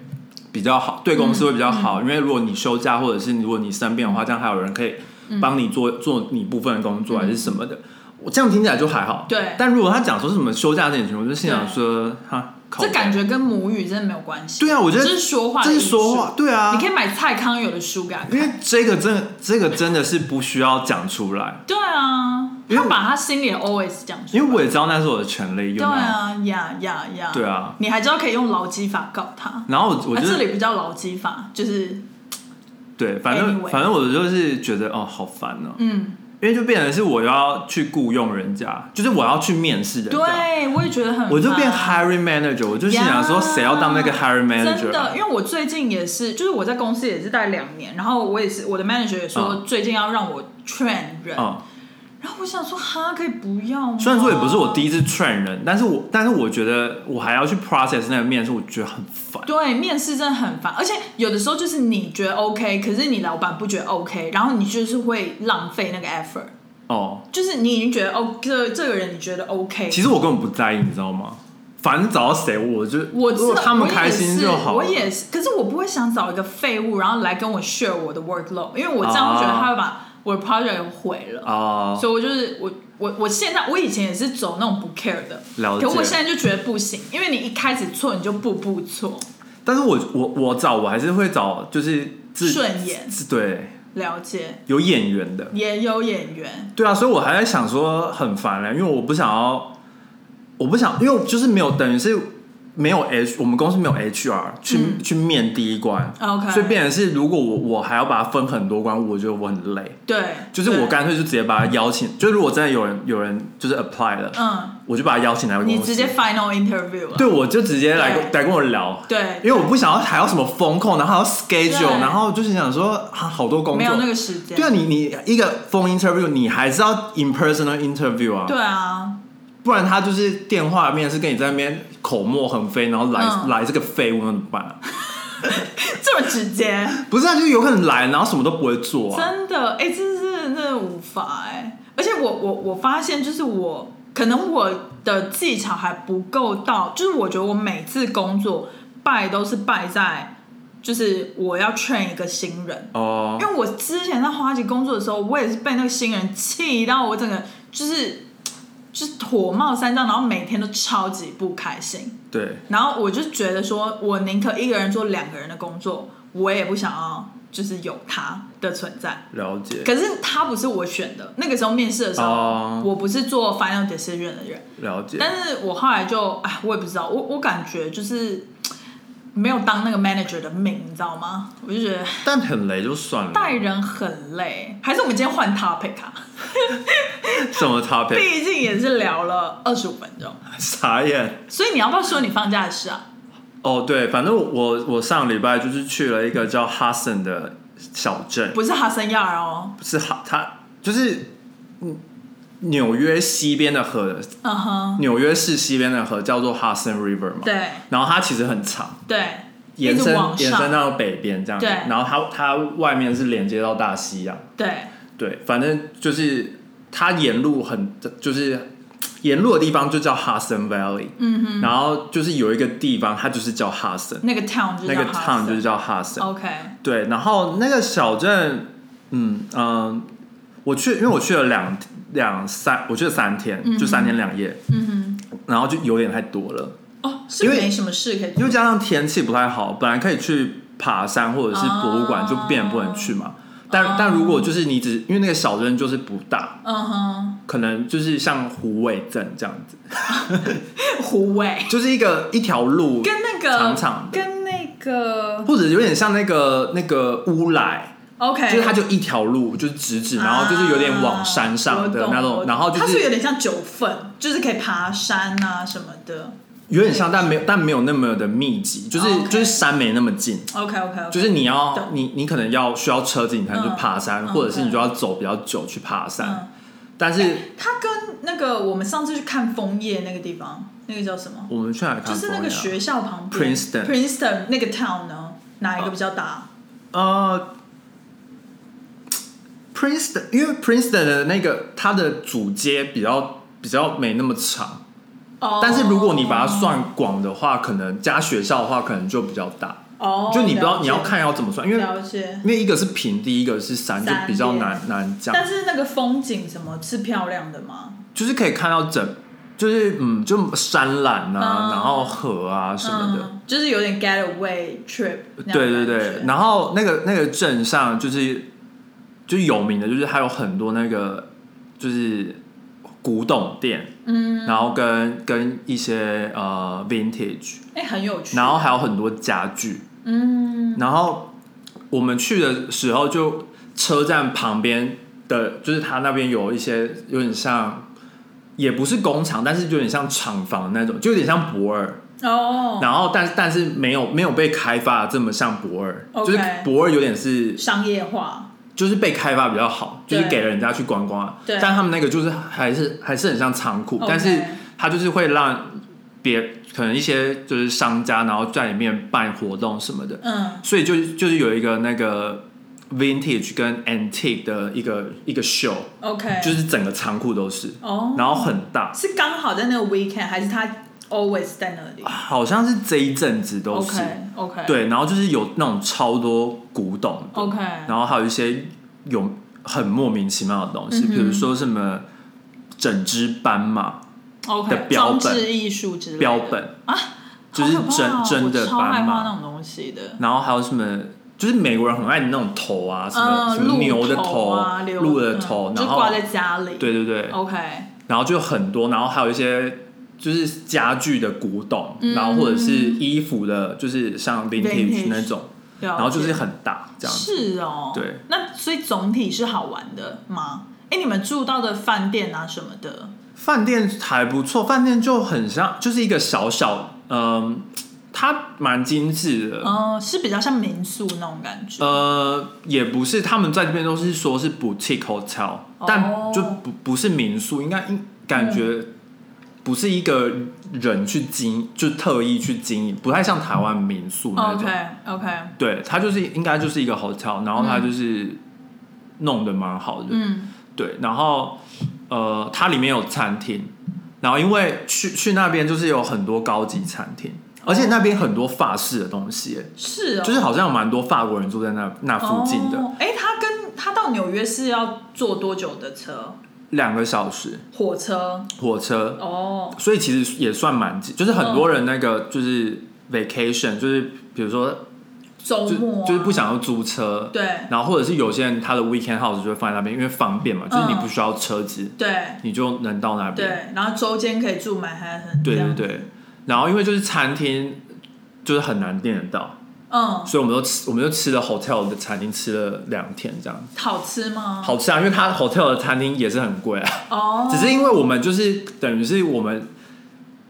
[SPEAKER 2] 比较好，对公司会比较
[SPEAKER 1] 嗯
[SPEAKER 2] 好，因为如果你休假或者是如果你生病的话，这样还有人可以帮你做、做你部分的工作还是什么的。我这样听起来就还好，
[SPEAKER 1] 嗯对。
[SPEAKER 2] 但如果他讲说是什么休假这件事情，我就心想说，哈，靠
[SPEAKER 1] 这感觉跟母语真的没有关系。
[SPEAKER 2] 对啊，我觉得
[SPEAKER 1] 这是说话的
[SPEAKER 2] 这是说话，对啊，
[SPEAKER 1] 你可以买蔡康永的书给他看。
[SPEAKER 2] 因为这个真的这个真的是不需要讲出来，
[SPEAKER 1] 对啊，他把他心里的 always 讲出来。
[SPEAKER 2] 因为我也知道那是我的权利，
[SPEAKER 1] 对
[SPEAKER 2] 有没有？
[SPEAKER 1] 啊，呀呀呀，
[SPEAKER 2] 对啊，
[SPEAKER 1] 你还知道可以用劳基法告他。
[SPEAKER 2] 然后我我
[SPEAKER 1] 啊，
[SPEAKER 2] 就
[SPEAKER 1] 这里不叫劳基法，就是
[SPEAKER 2] 对，反正
[SPEAKER 1] Anyway
[SPEAKER 2] 反正我就是觉得哦，好烦哦，
[SPEAKER 1] 嗯，
[SPEAKER 2] 因为就变成是我要去雇佣人家，就是我要去面试人家，
[SPEAKER 1] 对，我也觉得很，
[SPEAKER 2] 我就变 hiring manager，我就心想说，谁要当那个 hiring manager？
[SPEAKER 1] 真的，
[SPEAKER 2] 啊
[SPEAKER 1] 因为我最近也是，就是我在公司也是待两年，然后我也是我的 manager 也说最近要让我 train 人，
[SPEAKER 2] 嗯，
[SPEAKER 1] 然后我想说哈，可以不要吗？
[SPEAKER 2] 虽然说也不是我第一次 train 人，但是我但是我觉得我还要去 process 那个面试，我觉得很烦。
[SPEAKER 1] 对，面试真的很烦，而且有的时候就是你觉得 OK，可是你老板不觉得 OK，然后你就是会浪费那个 effort，
[SPEAKER 2] 哦，
[SPEAKER 1] 就是你已经觉得哦，这这个人你觉得 OK，
[SPEAKER 2] 其实我根本不在意，你知道吗？反正找到谁，我就如果
[SPEAKER 1] 我知道
[SPEAKER 2] 他们开心就好。
[SPEAKER 1] 我也是，我也是，可是我不会想找一个废物，然后来跟我 share 我的 workload，因为我这样会觉得他会把我的 project 毁了。
[SPEAKER 2] 哦，
[SPEAKER 1] 所以我就是我我我现在我以前也是走那种不 care 的，可我现在就觉得不行，因为你一开始错你就步步错，
[SPEAKER 2] 但是我我我找我还是会找就是自
[SPEAKER 1] 顺眼
[SPEAKER 2] 对
[SPEAKER 1] 了解，
[SPEAKER 2] 有演员的。
[SPEAKER 1] 也有演员，
[SPEAKER 2] 对啊，所以我还在想说很烦嘞，因为我不想要，我不想，因为就是没有等于是没有 H，我们公司没有 HR 去、
[SPEAKER 1] 嗯
[SPEAKER 2] 去面第一关
[SPEAKER 1] OK
[SPEAKER 2] 所以变成是如果我我还要把它分很多关，我觉得我很累。
[SPEAKER 1] 对，
[SPEAKER 2] 就是我
[SPEAKER 1] 对
[SPEAKER 2] 干脆就直接把他邀请，就如果真的有人有人就是 apply 了，
[SPEAKER 1] 嗯，
[SPEAKER 2] 我就把他邀请来公司，
[SPEAKER 1] 你直接 final interview 了，
[SPEAKER 2] 对我就直接来
[SPEAKER 1] 对
[SPEAKER 2] 来跟我聊，
[SPEAKER 1] 对，
[SPEAKER 2] 因为我不想要还要什么风控，然后还要 schedule，然后就是想说啊好多工作，
[SPEAKER 1] 没有那个时间，
[SPEAKER 2] 对啊，你你一个 phone interview，你还是要 in personal interview 啊，
[SPEAKER 1] 对啊，
[SPEAKER 2] 不然他就是电话面是跟你在那边口沫横飞，然后来、
[SPEAKER 1] 嗯。
[SPEAKER 2] 来这个废物那怎么办？啊？*laughs*
[SPEAKER 1] 这么直接，
[SPEAKER 2] 不是啊，就是有可能来，然后什么都不会做啊。
[SPEAKER 1] 真的，哎、这是真的无法哎、而且我我我发现，就是我可能我的技巧还不够到，就是我觉得我每次工作败都是败在，就是我要 train 一个新人，
[SPEAKER 2] 哦。
[SPEAKER 1] 因为我之前在花旗工作的时候，我也是被那个新人气到我整个就是就是火冒三丈，然后每天都超级不开心。
[SPEAKER 2] 对，
[SPEAKER 1] 然后我就觉得说，我宁可一个人做两个人的工作，我也不想要就是有他的存在。
[SPEAKER 2] 了解，
[SPEAKER 1] 可是他不是我选的，那个时候面试的时候，
[SPEAKER 2] 哦
[SPEAKER 1] 我不是做 final decision 的人，
[SPEAKER 2] 了解。
[SPEAKER 1] 但是我后来就哎，我也不知道，我我感觉就是没有当那个 manager 的命，你知道吗？我就觉得
[SPEAKER 2] 但很累就算了，
[SPEAKER 1] 带人很累，还是我们今天换 topic 啊？*laughs*
[SPEAKER 2] 什么 topic？
[SPEAKER 1] 毕竟也是聊了二十五分钟，
[SPEAKER 2] 傻眼。
[SPEAKER 1] 所以你要不要说你放假的事啊？
[SPEAKER 2] 哦，对，反正我我上礼拜就是去了一个叫哈森的小镇，
[SPEAKER 1] 不是哈森亚尔哦，
[SPEAKER 2] 不是哈，它就是嗯纽约西边的河，
[SPEAKER 1] 嗯哼，
[SPEAKER 2] 纽约市西边的河叫做哈森 River 嘛。
[SPEAKER 1] 对
[SPEAKER 2] 然后它其实很长，
[SPEAKER 1] 对，
[SPEAKER 2] 延伸延伸到北边这样。
[SPEAKER 1] 对
[SPEAKER 2] 然后它它外面是连接到大西洋。
[SPEAKER 1] 对，
[SPEAKER 2] 对，反正就是它沿路很就是沿路的地方就叫哈森 Valley，
[SPEAKER 1] 嗯哼，
[SPEAKER 2] 然后就是有一个地方它就是叫哈森，
[SPEAKER 1] 那个 town 就
[SPEAKER 2] 那个 town 就是叫哈森。
[SPEAKER 1] OK，
[SPEAKER 2] 对，然后那个小镇，嗯嗯、我去，因为我去了两两三，我去了三天，就三天两夜，
[SPEAKER 1] 嗯哼。
[SPEAKER 2] 然后就有点太多了，
[SPEAKER 1] 哦，是
[SPEAKER 2] 因为
[SPEAKER 1] 没什么事可以做，
[SPEAKER 2] 因为加上天气不太好，本来可以去爬山或者是博物馆，
[SPEAKER 1] 哦。
[SPEAKER 2] 就变得不能去嘛。但、
[SPEAKER 1] 哦。
[SPEAKER 2] 但如果就是你只因为那个小镇就是不大，
[SPEAKER 1] 嗯哼，
[SPEAKER 2] 可能就是像虎尾镇这样子，*laughs*
[SPEAKER 1] 虎尾。
[SPEAKER 2] 就是一个一条路，
[SPEAKER 1] 跟那个
[SPEAKER 2] 长长的。
[SPEAKER 1] 跟那个
[SPEAKER 2] 或者有点像那个那个乌来
[SPEAKER 1] ，OK，
[SPEAKER 2] 就是它就一条路，就是直直，然后就是有点往山上的那种，
[SPEAKER 1] 啊
[SPEAKER 2] 然后就
[SPEAKER 1] 它是有点像九份，就是可以爬山啊什么的。
[SPEAKER 2] 有点像，但没有但没有那么的密集，就是、就是山没那么近
[SPEAKER 1] ，OK OK，
[SPEAKER 2] 就是你要你你可能要需要车子你才能去
[SPEAKER 1] 嗯
[SPEAKER 2] 爬山，
[SPEAKER 1] 嗯
[SPEAKER 2] 或者是你就要走比较久去爬山，
[SPEAKER 1] 嗯，
[SPEAKER 2] 但是
[SPEAKER 1] 它跟那个我们上次去看枫叶那个地方，那个叫什么？
[SPEAKER 2] 我们去哪里看
[SPEAKER 1] 就是那个学校旁边。
[SPEAKER 2] Princeton
[SPEAKER 1] Princeton 那个 town 呢，哪一个比较大？
[SPEAKER 2] 呃，Princeton，因为 Princeton 的那个它的主街比较比较没那么长，
[SPEAKER 1] 哦
[SPEAKER 2] 但是如果你把它算广的话，可能加学校的话，可能就比较大。
[SPEAKER 1] 哦，
[SPEAKER 2] 就你不知道你要看要怎么算，因为。因为一个是平地，一个是山，就比较难难讲。
[SPEAKER 1] 但是那个风景什么是漂亮的吗？
[SPEAKER 2] 就是可以看到整，就是嗯，就山岚啊，
[SPEAKER 1] 嗯
[SPEAKER 2] 然后河啊什么的。
[SPEAKER 1] 嗯，就是有点 getaway trip
[SPEAKER 2] 对对对，然后那个那个镇上就是就是有名的，就是还有很多那个就是古董店，
[SPEAKER 1] 嗯，
[SPEAKER 2] 然后跟跟一些呃 vintage，
[SPEAKER 1] 哎、很有趣。
[SPEAKER 2] 然后还有很多家具，
[SPEAKER 1] 嗯，
[SPEAKER 2] 然后我们去的时候就车站旁边的，就是他那边有一些有点像。也不是工厂，但是就有点像厂房那种，就有点像博尔。
[SPEAKER 1] 哦，
[SPEAKER 2] 然后但但是没有没有被开发这么像博尔就是博尔有点是
[SPEAKER 1] 商业化，
[SPEAKER 2] 就是被开发比较好，就是
[SPEAKER 1] 对
[SPEAKER 2] 给人家去观光。
[SPEAKER 1] 对。
[SPEAKER 2] 但他们那个就是还是还是很像仓库但是他就是会让别可能一些就是商家，然后在里面办活动什么的，
[SPEAKER 1] 嗯，
[SPEAKER 2] 所以就就是有一个那个 vintage 跟 antique 的一个一个
[SPEAKER 1] show，OK，
[SPEAKER 2] 就是整个仓库都是，
[SPEAKER 1] 哦，
[SPEAKER 2] 然后很大，
[SPEAKER 1] 是刚好在那个 weekend，还是他 always 在那里？
[SPEAKER 2] 好像是这一阵子都是。
[SPEAKER 1] ？OK OK，
[SPEAKER 2] 对，然后就是有那种超多古董的
[SPEAKER 1] ，OK，
[SPEAKER 2] 然后还有一些有很莫名其妙的东西，
[SPEAKER 1] 嗯
[SPEAKER 2] 比如说什么整只斑马
[SPEAKER 1] OK，
[SPEAKER 2] 的标本。
[SPEAKER 1] 装置艺术之类的。
[SPEAKER 2] 标本，
[SPEAKER 1] 啊，
[SPEAKER 2] 就是真真的斑马，
[SPEAKER 1] 那种东西的。
[SPEAKER 2] 然后还有什么，就是美国人很爱的那种头啊，什么、
[SPEAKER 1] 嗯，
[SPEAKER 2] 什么牛的
[SPEAKER 1] 头啊，
[SPEAKER 2] 鹿的
[SPEAKER 1] 嗯
[SPEAKER 2] 头，然后
[SPEAKER 1] 挂在家里。
[SPEAKER 2] 对对对
[SPEAKER 1] ，，OK，
[SPEAKER 2] 然后就很多，然后还有一些。就是家具的古董，
[SPEAKER 1] 嗯。
[SPEAKER 2] 然后或者是衣服的，就是像 Vintage 那种，
[SPEAKER 1] 然
[SPEAKER 2] 然后就是很大这样子。
[SPEAKER 1] 是哦，
[SPEAKER 2] 对。
[SPEAKER 1] 那所以总体是好玩的吗？哎，你们住到的饭店啊什么的，
[SPEAKER 2] 饭店还不错，饭店就很像，就是一个小小，嗯、它蛮精致的。
[SPEAKER 1] 嗯，是比较像民宿那种感觉。
[SPEAKER 2] 呃，也不是，他们在这边都是说是 boutique hotel，、但就不不是民宿，应该应感觉不是一个人去经，就特意去经营，不太像台湾民宿那种。
[SPEAKER 1] OK OK，
[SPEAKER 2] 对，它就是应该就是一个 hotel，然后它就是弄得蛮好的。
[SPEAKER 1] 嗯
[SPEAKER 2] 对，然后呃，它里面有餐厅，然后因为去去那边就是有很多高级餐厅，而且那边很多法式的东西，
[SPEAKER 1] 是哦，
[SPEAKER 2] 就是好像有蛮多法国人住在那那附近的，
[SPEAKER 1] 哦。哎，他跟他到纽约是要坐多久的车？
[SPEAKER 2] 两个小时。
[SPEAKER 1] 火车？
[SPEAKER 2] 火车，
[SPEAKER 1] 哦，
[SPEAKER 2] 所以其实也算蛮近，就是很多人那个就是 vacation，就是比如说就
[SPEAKER 1] 周末啊。
[SPEAKER 2] 就是不想要租车，
[SPEAKER 1] 对。
[SPEAKER 2] 然后或者是有些人他的 weekend house 就会放在那边，因为方便嘛，就是你
[SPEAKER 1] 嗯
[SPEAKER 2] 不需要车子，
[SPEAKER 1] 对。
[SPEAKER 2] 你就能到那边。
[SPEAKER 1] 对，然后周间可以住满汉很
[SPEAKER 2] 对对对，然后因为就是餐厅就是很难订得到，
[SPEAKER 1] 嗯，
[SPEAKER 2] 所以我们都吃，我们就吃了 hotel 的餐厅吃了两天这样，
[SPEAKER 1] 好吃吗？
[SPEAKER 2] 好吃啊，因为它 hotel 的餐厅也是很贵啊，
[SPEAKER 1] 哦，
[SPEAKER 2] 只是因为我们就是等于是我们。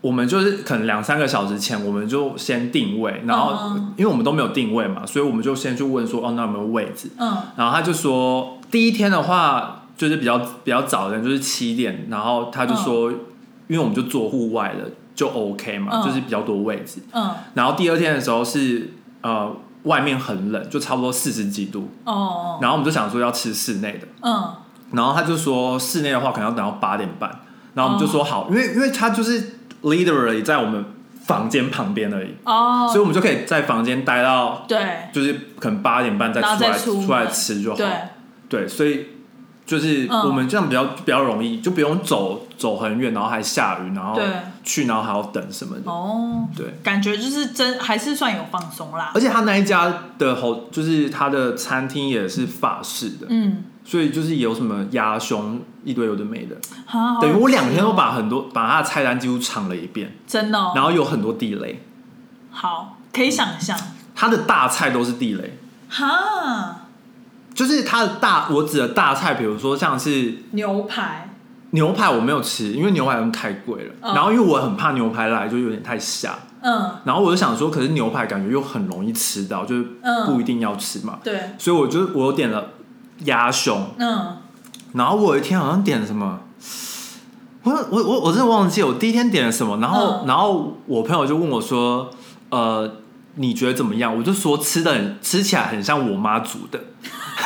[SPEAKER 2] 我们就是可能两三个小时前，我们就先定位，然后、
[SPEAKER 1] 嗯
[SPEAKER 2] 因为我们都没有定位嘛，所以我们就先去问说，哦，那有没有位置？
[SPEAKER 1] 嗯
[SPEAKER 2] 然后他就说，第一天的话就是比较比较早的人，就是七点，然后他就说，因为我们就坐户外的，就 OK 嘛，
[SPEAKER 1] 嗯
[SPEAKER 2] 就是比较多位置。
[SPEAKER 1] 嗯
[SPEAKER 2] 然后第二天的时候是呃外面很冷，就差不多四十几度，
[SPEAKER 1] 哦
[SPEAKER 2] 然后我们就想说要吃室内的，
[SPEAKER 1] 嗯。
[SPEAKER 2] 然后他就说室内的话可能要等到八点半，然后我们就说好，因为因为他就是 literally 在我们房间旁边而已，
[SPEAKER 1] 哦，
[SPEAKER 2] 所以我们就可以在房间待到
[SPEAKER 1] 对。
[SPEAKER 2] 就是可能八点半再出来
[SPEAKER 1] 出
[SPEAKER 2] 出来吃就好。
[SPEAKER 1] 对。
[SPEAKER 2] 对，所以就是
[SPEAKER 1] 嗯。
[SPEAKER 2] 我们这样比较、比较容易，就不用走走很远，然后还下雨，然后
[SPEAKER 1] 对。
[SPEAKER 2] 去，然后还要等什么的。
[SPEAKER 1] 哦，
[SPEAKER 2] 对，
[SPEAKER 1] 感觉就是真还是算有放松啦。
[SPEAKER 2] 而。且他那一家的好，就是他的餐厅也是法式的，
[SPEAKER 1] 嗯，
[SPEAKER 2] 所以就是有什么鸭胸一堆有的没的，等于我两天都把很多把他的菜单几乎尝了一遍，
[SPEAKER 1] 真的哦。
[SPEAKER 2] 然后有很多地雷，
[SPEAKER 1] 好可以想象。
[SPEAKER 2] 他的大菜都是地雷。
[SPEAKER 1] 哈
[SPEAKER 2] 就是它的大，我指的大菜，比如说像是
[SPEAKER 1] 牛排。
[SPEAKER 2] 牛排，我没有吃，因为牛排太贵了。
[SPEAKER 1] 嗯。
[SPEAKER 2] 然后因为我很怕牛排来就有点太下，
[SPEAKER 1] 嗯。
[SPEAKER 2] 然后我就想说，可是牛排感觉又很容易吃到，就是
[SPEAKER 1] 嗯。
[SPEAKER 2] 不一定要吃嘛。
[SPEAKER 1] 对。
[SPEAKER 2] 所以我就我有点了鸭胸，
[SPEAKER 1] 嗯。
[SPEAKER 2] 然后我有一天好像点了什么，我我我我真的忘记我第一天点了什么，然后、
[SPEAKER 1] 嗯。
[SPEAKER 2] 然后我朋友就问我说，呃，你觉得怎么样？我就说吃的很吃起来很像我妈煮的，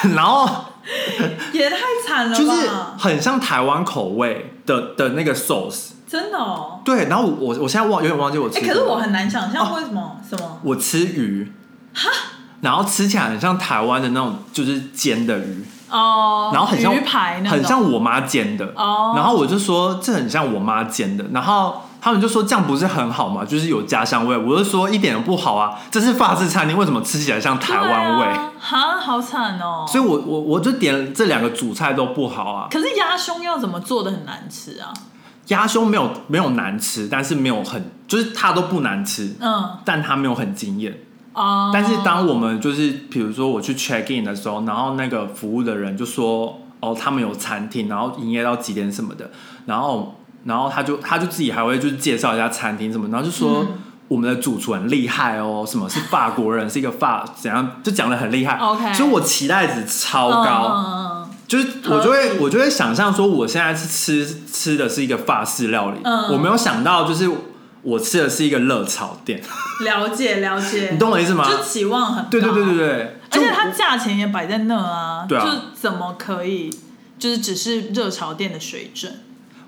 [SPEAKER 2] *laughs* 然后 *laughs*
[SPEAKER 1] 也太惨了吧，
[SPEAKER 2] 就是很像台湾口味的的那个 sauce。
[SPEAKER 1] 真的哦。
[SPEAKER 2] 对，然后我我我现在忘有点忘记我吃
[SPEAKER 1] 哎、可是我很难想象为什么、什么？
[SPEAKER 2] 我吃鱼。哈，然后吃起来很像台湾的那种就是煎的鱼，
[SPEAKER 1] 哦，
[SPEAKER 2] 然后很像
[SPEAKER 1] 鱼排
[SPEAKER 2] 很像我妈煎的。
[SPEAKER 1] 哦，
[SPEAKER 2] 然后我就说这很像我妈煎的，然后他们就说这样不是很好吗？就是有家乡味。我就说一点都不好啊，这是法式餐厅，为什么吃起来像台湾味？
[SPEAKER 1] 哈，好惨哦。
[SPEAKER 2] 所以我我我就点这两个主菜都不好啊。
[SPEAKER 1] 可是鸭胸要怎么做的很难吃啊？
[SPEAKER 2] 鸭胸没有没有难吃，但是没有很就是它都不难吃，
[SPEAKER 1] 嗯
[SPEAKER 2] 但它没有很惊艳。
[SPEAKER 1] 哦，
[SPEAKER 2] 但是当我们就是比如说我去 check in 的时候，然后那个服务的人就说哦，他们有餐厅，然后营业到几点什么的，然后然后他就他就自己还会就是介绍一下餐厅什么，然后就说。
[SPEAKER 1] 嗯。
[SPEAKER 2] 我们的主厨很厉害哦，什么是法国人，是一个法怎样，就讲的很厉害。
[SPEAKER 1] OK
[SPEAKER 2] 所以我期待值超高，
[SPEAKER 1] 嗯
[SPEAKER 2] 就是我就会我就会想象说，我现在是吃吃的是一个法式料理，
[SPEAKER 1] 嗯。
[SPEAKER 2] 我没有想到就是我吃的是一个热炒店，
[SPEAKER 1] 嗯了解了解，
[SPEAKER 2] 你懂我意思吗？
[SPEAKER 1] 就期望很高，
[SPEAKER 2] 对对对对对，
[SPEAKER 1] 而且它价钱也摆在那啊，
[SPEAKER 2] 对啊。
[SPEAKER 1] 就怎么可以，就是只是热炒店的水准，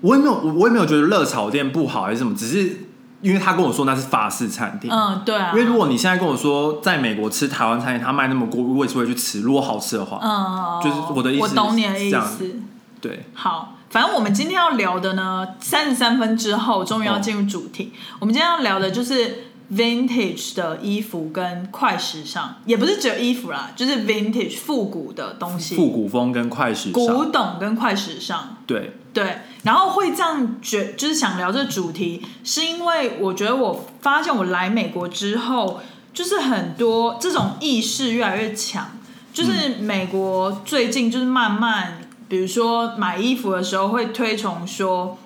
[SPEAKER 2] 我也没有我我也没有觉得热炒店不好还是什么，只是因为他跟我说那是法式餐厅。
[SPEAKER 1] 嗯，对啊，
[SPEAKER 2] 因为如果你现在跟我说在美国吃台湾餐厅，他卖那么贵，我也是会去吃。如果好吃的话，
[SPEAKER 1] 嗯，
[SPEAKER 2] 就是我的意思
[SPEAKER 1] 我懂你的意思。
[SPEAKER 2] 对，
[SPEAKER 1] 好，反正我们今天要聊的呢，三十三分之后终于要进入主题。我们今天要聊的就是 vintage 的衣服跟快时尚，也不是只有衣服啦，就是 vintage 复古的东西，
[SPEAKER 2] 复古风跟快时尚古，
[SPEAKER 1] 董跟快时尚。
[SPEAKER 2] 对，
[SPEAKER 1] 对，然后会这样觉，就是想聊这主题，是因为我觉得我发现我来美国之后，就是很多这种意识越来越强，就是美国最近就是慢慢，比如说买衣服的时候会推崇说。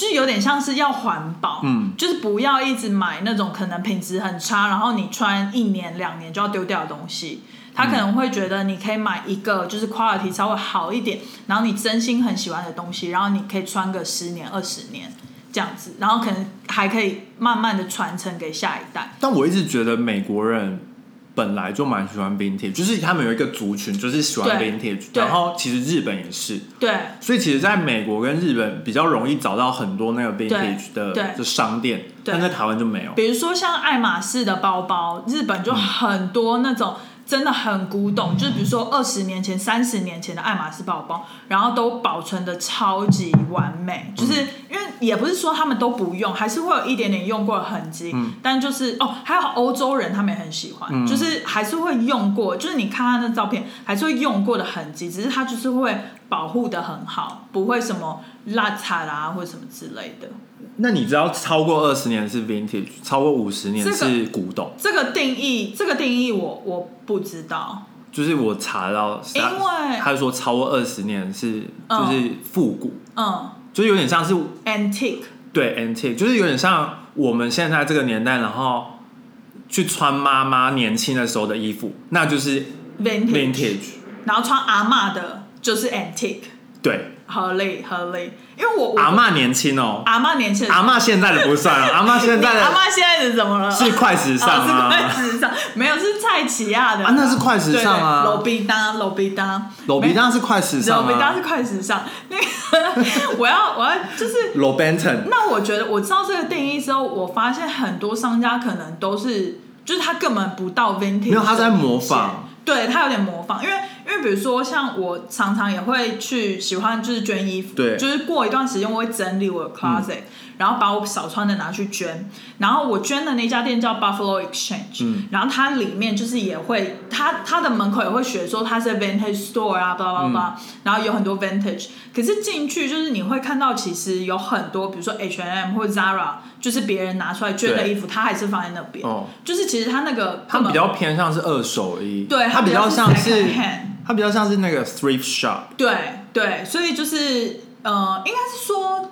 [SPEAKER 1] 就是有点像是要环保，
[SPEAKER 2] 嗯，
[SPEAKER 1] 就是不要一直买那种可能品质很差，然后你穿一年两年就要丢掉的东西。他可能会觉得你可以买一个就是 quality 稍微好一点，然后你真心很喜欢的东西，然后你可以穿个十年二十年这样子，然后可能还可以慢慢的传承给下一代。
[SPEAKER 2] 但我一直觉得美国人本来就蛮喜欢 vintage，就是他们有一个族群就是喜欢
[SPEAKER 1] 对
[SPEAKER 2] vintage，然后其实日本也是，
[SPEAKER 1] 对，
[SPEAKER 2] 所以其实在美国跟日本比较容易找到很多那个 vintage 的
[SPEAKER 1] 对。
[SPEAKER 2] 的商店，但在台湾就没有。
[SPEAKER 1] 比如说像爱马仕的包包，日本就很多那种真的很古董，就是比如说二十年前、三十年前的爱马仕包包，然后都保存的超级完美，就是因为也不是说他们都不用，还是会有一点点用过的痕迹。
[SPEAKER 2] 嗯
[SPEAKER 1] 但就是哦，还有欧洲人他们也很喜欢，
[SPEAKER 2] 嗯
[SPEAKER 1] 就是还是会用过，就是你看他的照片还是会用过的痕迹，只是他就是会保护的很好，不会什么邋遢啦或者什么之类的。
[SPEAKER 2] 那你知道超过二十年是 vintage，超过五十年是古董？
[SPEAKER 1] 这个定义，这个定义我我不知道，
[SPEAKER 2] 就是我查到，
[SPEAKER 1] 因为
[SPEAKER 2] 他说超过二十年是
[SPEAKER 1] 嗯。
[SPEAKER 2] 就是复古，
[SPEAKER 1] 嗯。
[SPEAKER 2] 就是有点像是
[SPEAKER 1] ，antique，
[SPEAKER 2] 对 antique，就是有点像我们现在这个年代，然后去穿妈妈年轻的时候的衣服，那就是
[SPEAKER 1] vintage，,
[SPEAKER 2] vintage。
[SPEAKER 1] 然后穿阿嬷的就是 antique，
[SPEAKER 2] 对，
[SPEAKER 1] 合理合理，因为我我
[SPEAKER 2] 阿嬷年轻哦，
[SPEAKER 1] 阿嬷年轻，
[SPEAKER 2] 阿嬷现在的不算 *laughs* 了，阿嬷现在的
[SPEAKER 1] 阿嬷现在的怎么了？
[SPEAKER 2] 是快时尚
[SPEAKER 1] 啊，是 *laughs*
[SPEAKER 2] 啊。
[SPEAKER 1] 快时尚，没有是蔡奇亚的。
[SPEAKER 2] 啊那是快时尚啊。
[SPEAKER 1] 罗比达，罗比达，
[SPEAKER 2] 罗比当是快时尚啊。
[SPEAKER 1] 罗比达是快时尚。那个 *laughs* 我要我要就是。
[SPEAKER 2] 罗 Benton
[SPEAKER 1] 那我觉得我知道这个定义之后，我发现很多商家可能都是，就是他根本不到 vintage，
[SPEAKER 2] 没有他在模仿，
[SPEAKER 1] 对他有点模仿，因为因为比如说像我常常也会去喜欢就是捐衣服，
[SPEAKER 2] 对。
[SPEAKER 1] 就是过一段时间我会整理我的 closet，、然后把我少穿的拿去捐，然后我捐的那家店叫 Buffalo Exchange，、
[SPEAKER 2] 嗯。
[SPEAKER 1] 然后它里面就是也会，它它的门口也会写说它是 vintage store 啊，巴拉巴拉，然后有很多 vintage，可是进去就是你会看到其实有很多，比如说 H&M 或者 Zara，就是别人拿出来捐的衣服，它还是放在那边，
[SPEAKER 2] 哦，
[SPEAKER 1] 就是其实它那个
[SPEAKER 2] 它比较偏向是二手衣，
[SPEAKER 1] 对，
[SPEAKER 2] 它比较像是它比较像是那个 thrift shop，
[SPEAKER 1] 对对，所以就是呃，应该是说，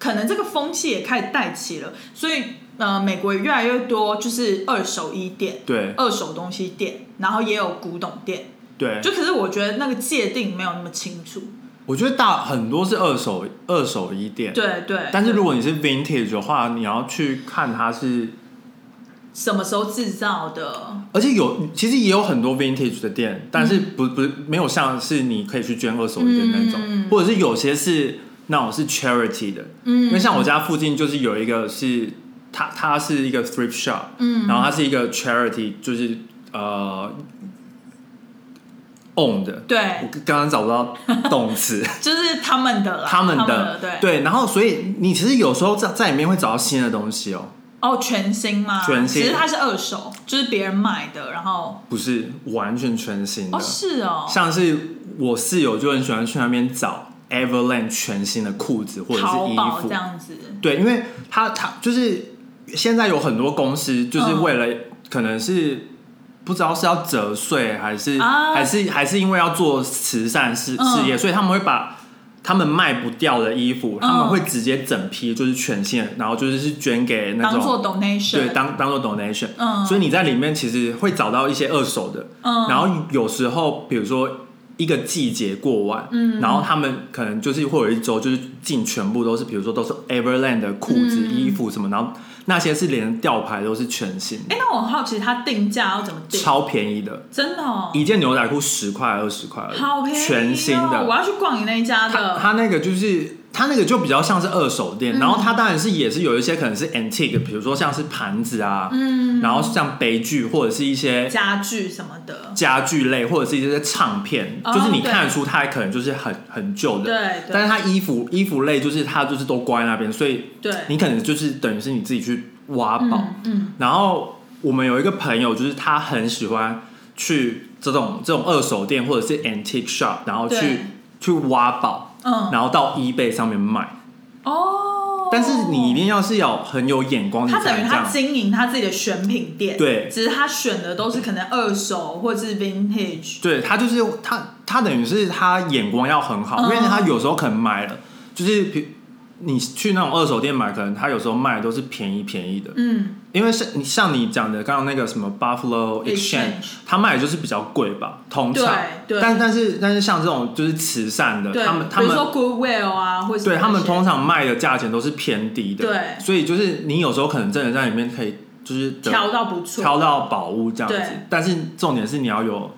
[SPEAKER 1] 可能这个风气也开始带起了，所以呃，美国也越来越多就是二手衣店、
[SPEAKER 2] 对
[SPEAKER 1] 二手东西店，然后也有古董店。
[SPEAKER 2] 对，
[SPEAKER 1] 就可是我觉得那个界定没有那么清楚。
[SPEAKER 2] 我觉得大很多是二手二手衣店，
[SPEAKER 1] 对对，
[SPEAKER 2] 但是如果你是 vintage 的话，你要去看它是，
[SPEAKER 1] 什么时候制造的？
[SPEAKER 2] 而且有其实也有很多 vintage 的店，但
[SPEAKER 1] 嗯。
[SPEAKER 2] 是不不没有像是你可以去捐二手衣的那种，
[SPEAKER 1] 嗯
[SPEAKER 2] 或者是有些是那种是 charity 的，
[SPEAKER 1] 嗯，
[SPEAKER 2] 因为像我家附近就是有一个是它它是一个 thrift shop，
[SPEAKER 1] 嗯，
[SPEAKER 2] 然后它是一个 charity，就是呃 own 的，
[SPEAKER 1] 对。
[SPEAKER 2] 我，刚刚找不到动词。*laughs*
[SPEAKER 1] 就是他们的啦，
[SPEAKER 2] 他们
[SPEAKER 1] 的
[SPEAKER 2] 的
[SPEAKER 1] 对。
[SPEAKER 2] 对，然后所以你其实有时候在在里面会找到新的东西哦，
[SPEAKER 1] 哦，全新吗？
[SPEAKER 2] 全新。
[SPEAKER 1] 其实它是二手，就是别人买的，然后
[SPEAKER 2] 不是完全全新的，
[SPEAKER 1] 哦是哦，
[SPEAKER 2] 像是我室友就很喜欢去那边找 Everland 全新的裤子或者是衣服。
[SPEAKER 1] 这，样子，
[SPEAKER 2] 对，因为他他就是现在有很多公司就是为了、可能是。不知道是要折税还是、
[SPEAKER 1] 啊。
[SPEAKER 2] 还是还是因为要做慈善事
[SPEAKER 1] 嗯。
[SPEAKER 2] 事业，所以他们会把他们卖不掉的衣服，他们
[SPEAKER 1] 嗯
[SPEAKER 2] 会直接整批就是全线，然后就是是捐给那种
[SPEAKER 1] 当做 donation，
[SPEAKER 2] 对，当当做 donation，
[SPEAKER 1] 嗯。
[SPEAKER 2] 所以你在里面其实会找到一些二手的，
[SPEAKER 1] 嗯。
[SPEAKER 2] 然后有时候比如说一个季节过完，
[SPEAKER 1] 嗯。
[SPEAKER 2] 然后他们可能就是会有一周就是进全部都是，比如说都是 Everland 的裤子、
[SPEAKER 1] 嗯。
[SPEAKER 2] 衣服什么，然后那些是连吊牌都是全新的，
[SPEAKER 1] 哎，那我很好奇，它定价要怎么定？
[SPEAKER 2] 超便宜的，
[SPEAKER 1] 真的哦，
[SPEAKER 2] 一件牛仔裤十块二十块
[SPEAKER 1] 好便宜哦，
[SPEAKER 2] 全新的，
[SPEAKER 1] 我要去逛你那一家
[SPEAKER 2] 它
[SPEAKER 1] 的。
[SPEAKER 2] 它那个就是它那个就比较像是二手店，
[SPEAKER 1] 嗯。
[SPEAKER 2] 然后它当然是也是有一些可能是 antique，比如说像是盘子啊，
[SPEAKER 1] 嗯，
[SPEAKER 2] 然后像杯具或者是一些
[SPEAKER 1] 家具什么的，
[SPEAKER 2] 家具类，或者是一些唱片，
[SPEAKER 1] 哦
[SPEAKER 2] 就是你看得出它可能就是很很旧的，
[SPEAKER 1] 对对。
[SPEAKER 2] 但是它衣服衣服类就是它就是都挂在那边，所以
[SPEAKER 1] 对，
[SPEAKER 2] 你可能就是等于是你自己去挖宝。
[SPEAKER 1] 嗯嗯。
[SPEAKER 2] 然后我们有一个朋友，就是他很喜欢去这种这种二手店或者是 antique shop，然后去去挖宝，
[SPEAKER 1] 嗯，
[SPEAKER 2] 然后到 eBay 上面卖。
[SPEAKER 1] 哦，
[SPEAKER 2] 但是你一定要是有很有眼光，
[SPEAKER 1] 他等于他。经营他自己的选品店，
[SPEAKER 2] 对
[SPEAKER 1] 只是他选的都是可能二手或者是 vintage，
[SPEAKER 2] 对他就是他，他等于是他眼光要很好，
[SPEAKER 1] 嗯
[SPEAKER 2] 因为他有时候可能买了，就是比你去那种二手店买，可能他有时候卖的都是便宜便宜的，
[SPEAKER 1] 嗯，
[SPEAKER 2] 因为像你像你讲的刚刚那个什么 Buffalo
[SPEAKER 1] Exchange，Exchange。
[SPEAKER 2] 他卖的就是比较贵吧，通常。
[SPEAKER 1] 对对。
[SPEAKER 2] 但但是但是像这种就是慈善的，他们他们
[SPEAKER 1] 比如说 Goodwill 啊，或者
[SPEAKER 2] 对他们通常卖的价钱都是偏低的，
[SPEAKER 1] 对。
[SPEAKER 2] 所以就是你有时候可能真的在里面可以就是
[SPEAKER 1] 挑到不错，
[SPEAKER 2] 挑到宝物这样子，但是重点是你要有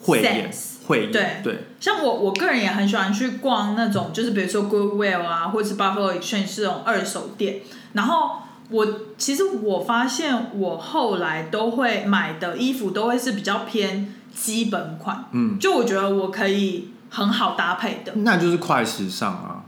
[SPEAKER 2] 慧眼。
[SPEAKER 1] Sense，
[SPEAKER 2] 慧眼
[SPEAKER 1] 对
[SPEAKER 2] 对。
[SPEAKER 1] 像我我个人也很喜欢去逛那种，就是比如说 Goodwill 啊，或者是 Buffalo Exchange 这种二手店。然后我其实我发现，我后来都会买的衣服都会是比较偏基本款，
[SPEAKER 2] 嗯，
[SPEAKER 1] 就我觉得我可以很好搭配的。
[SPEAKER 2] 那就是快时尚啊。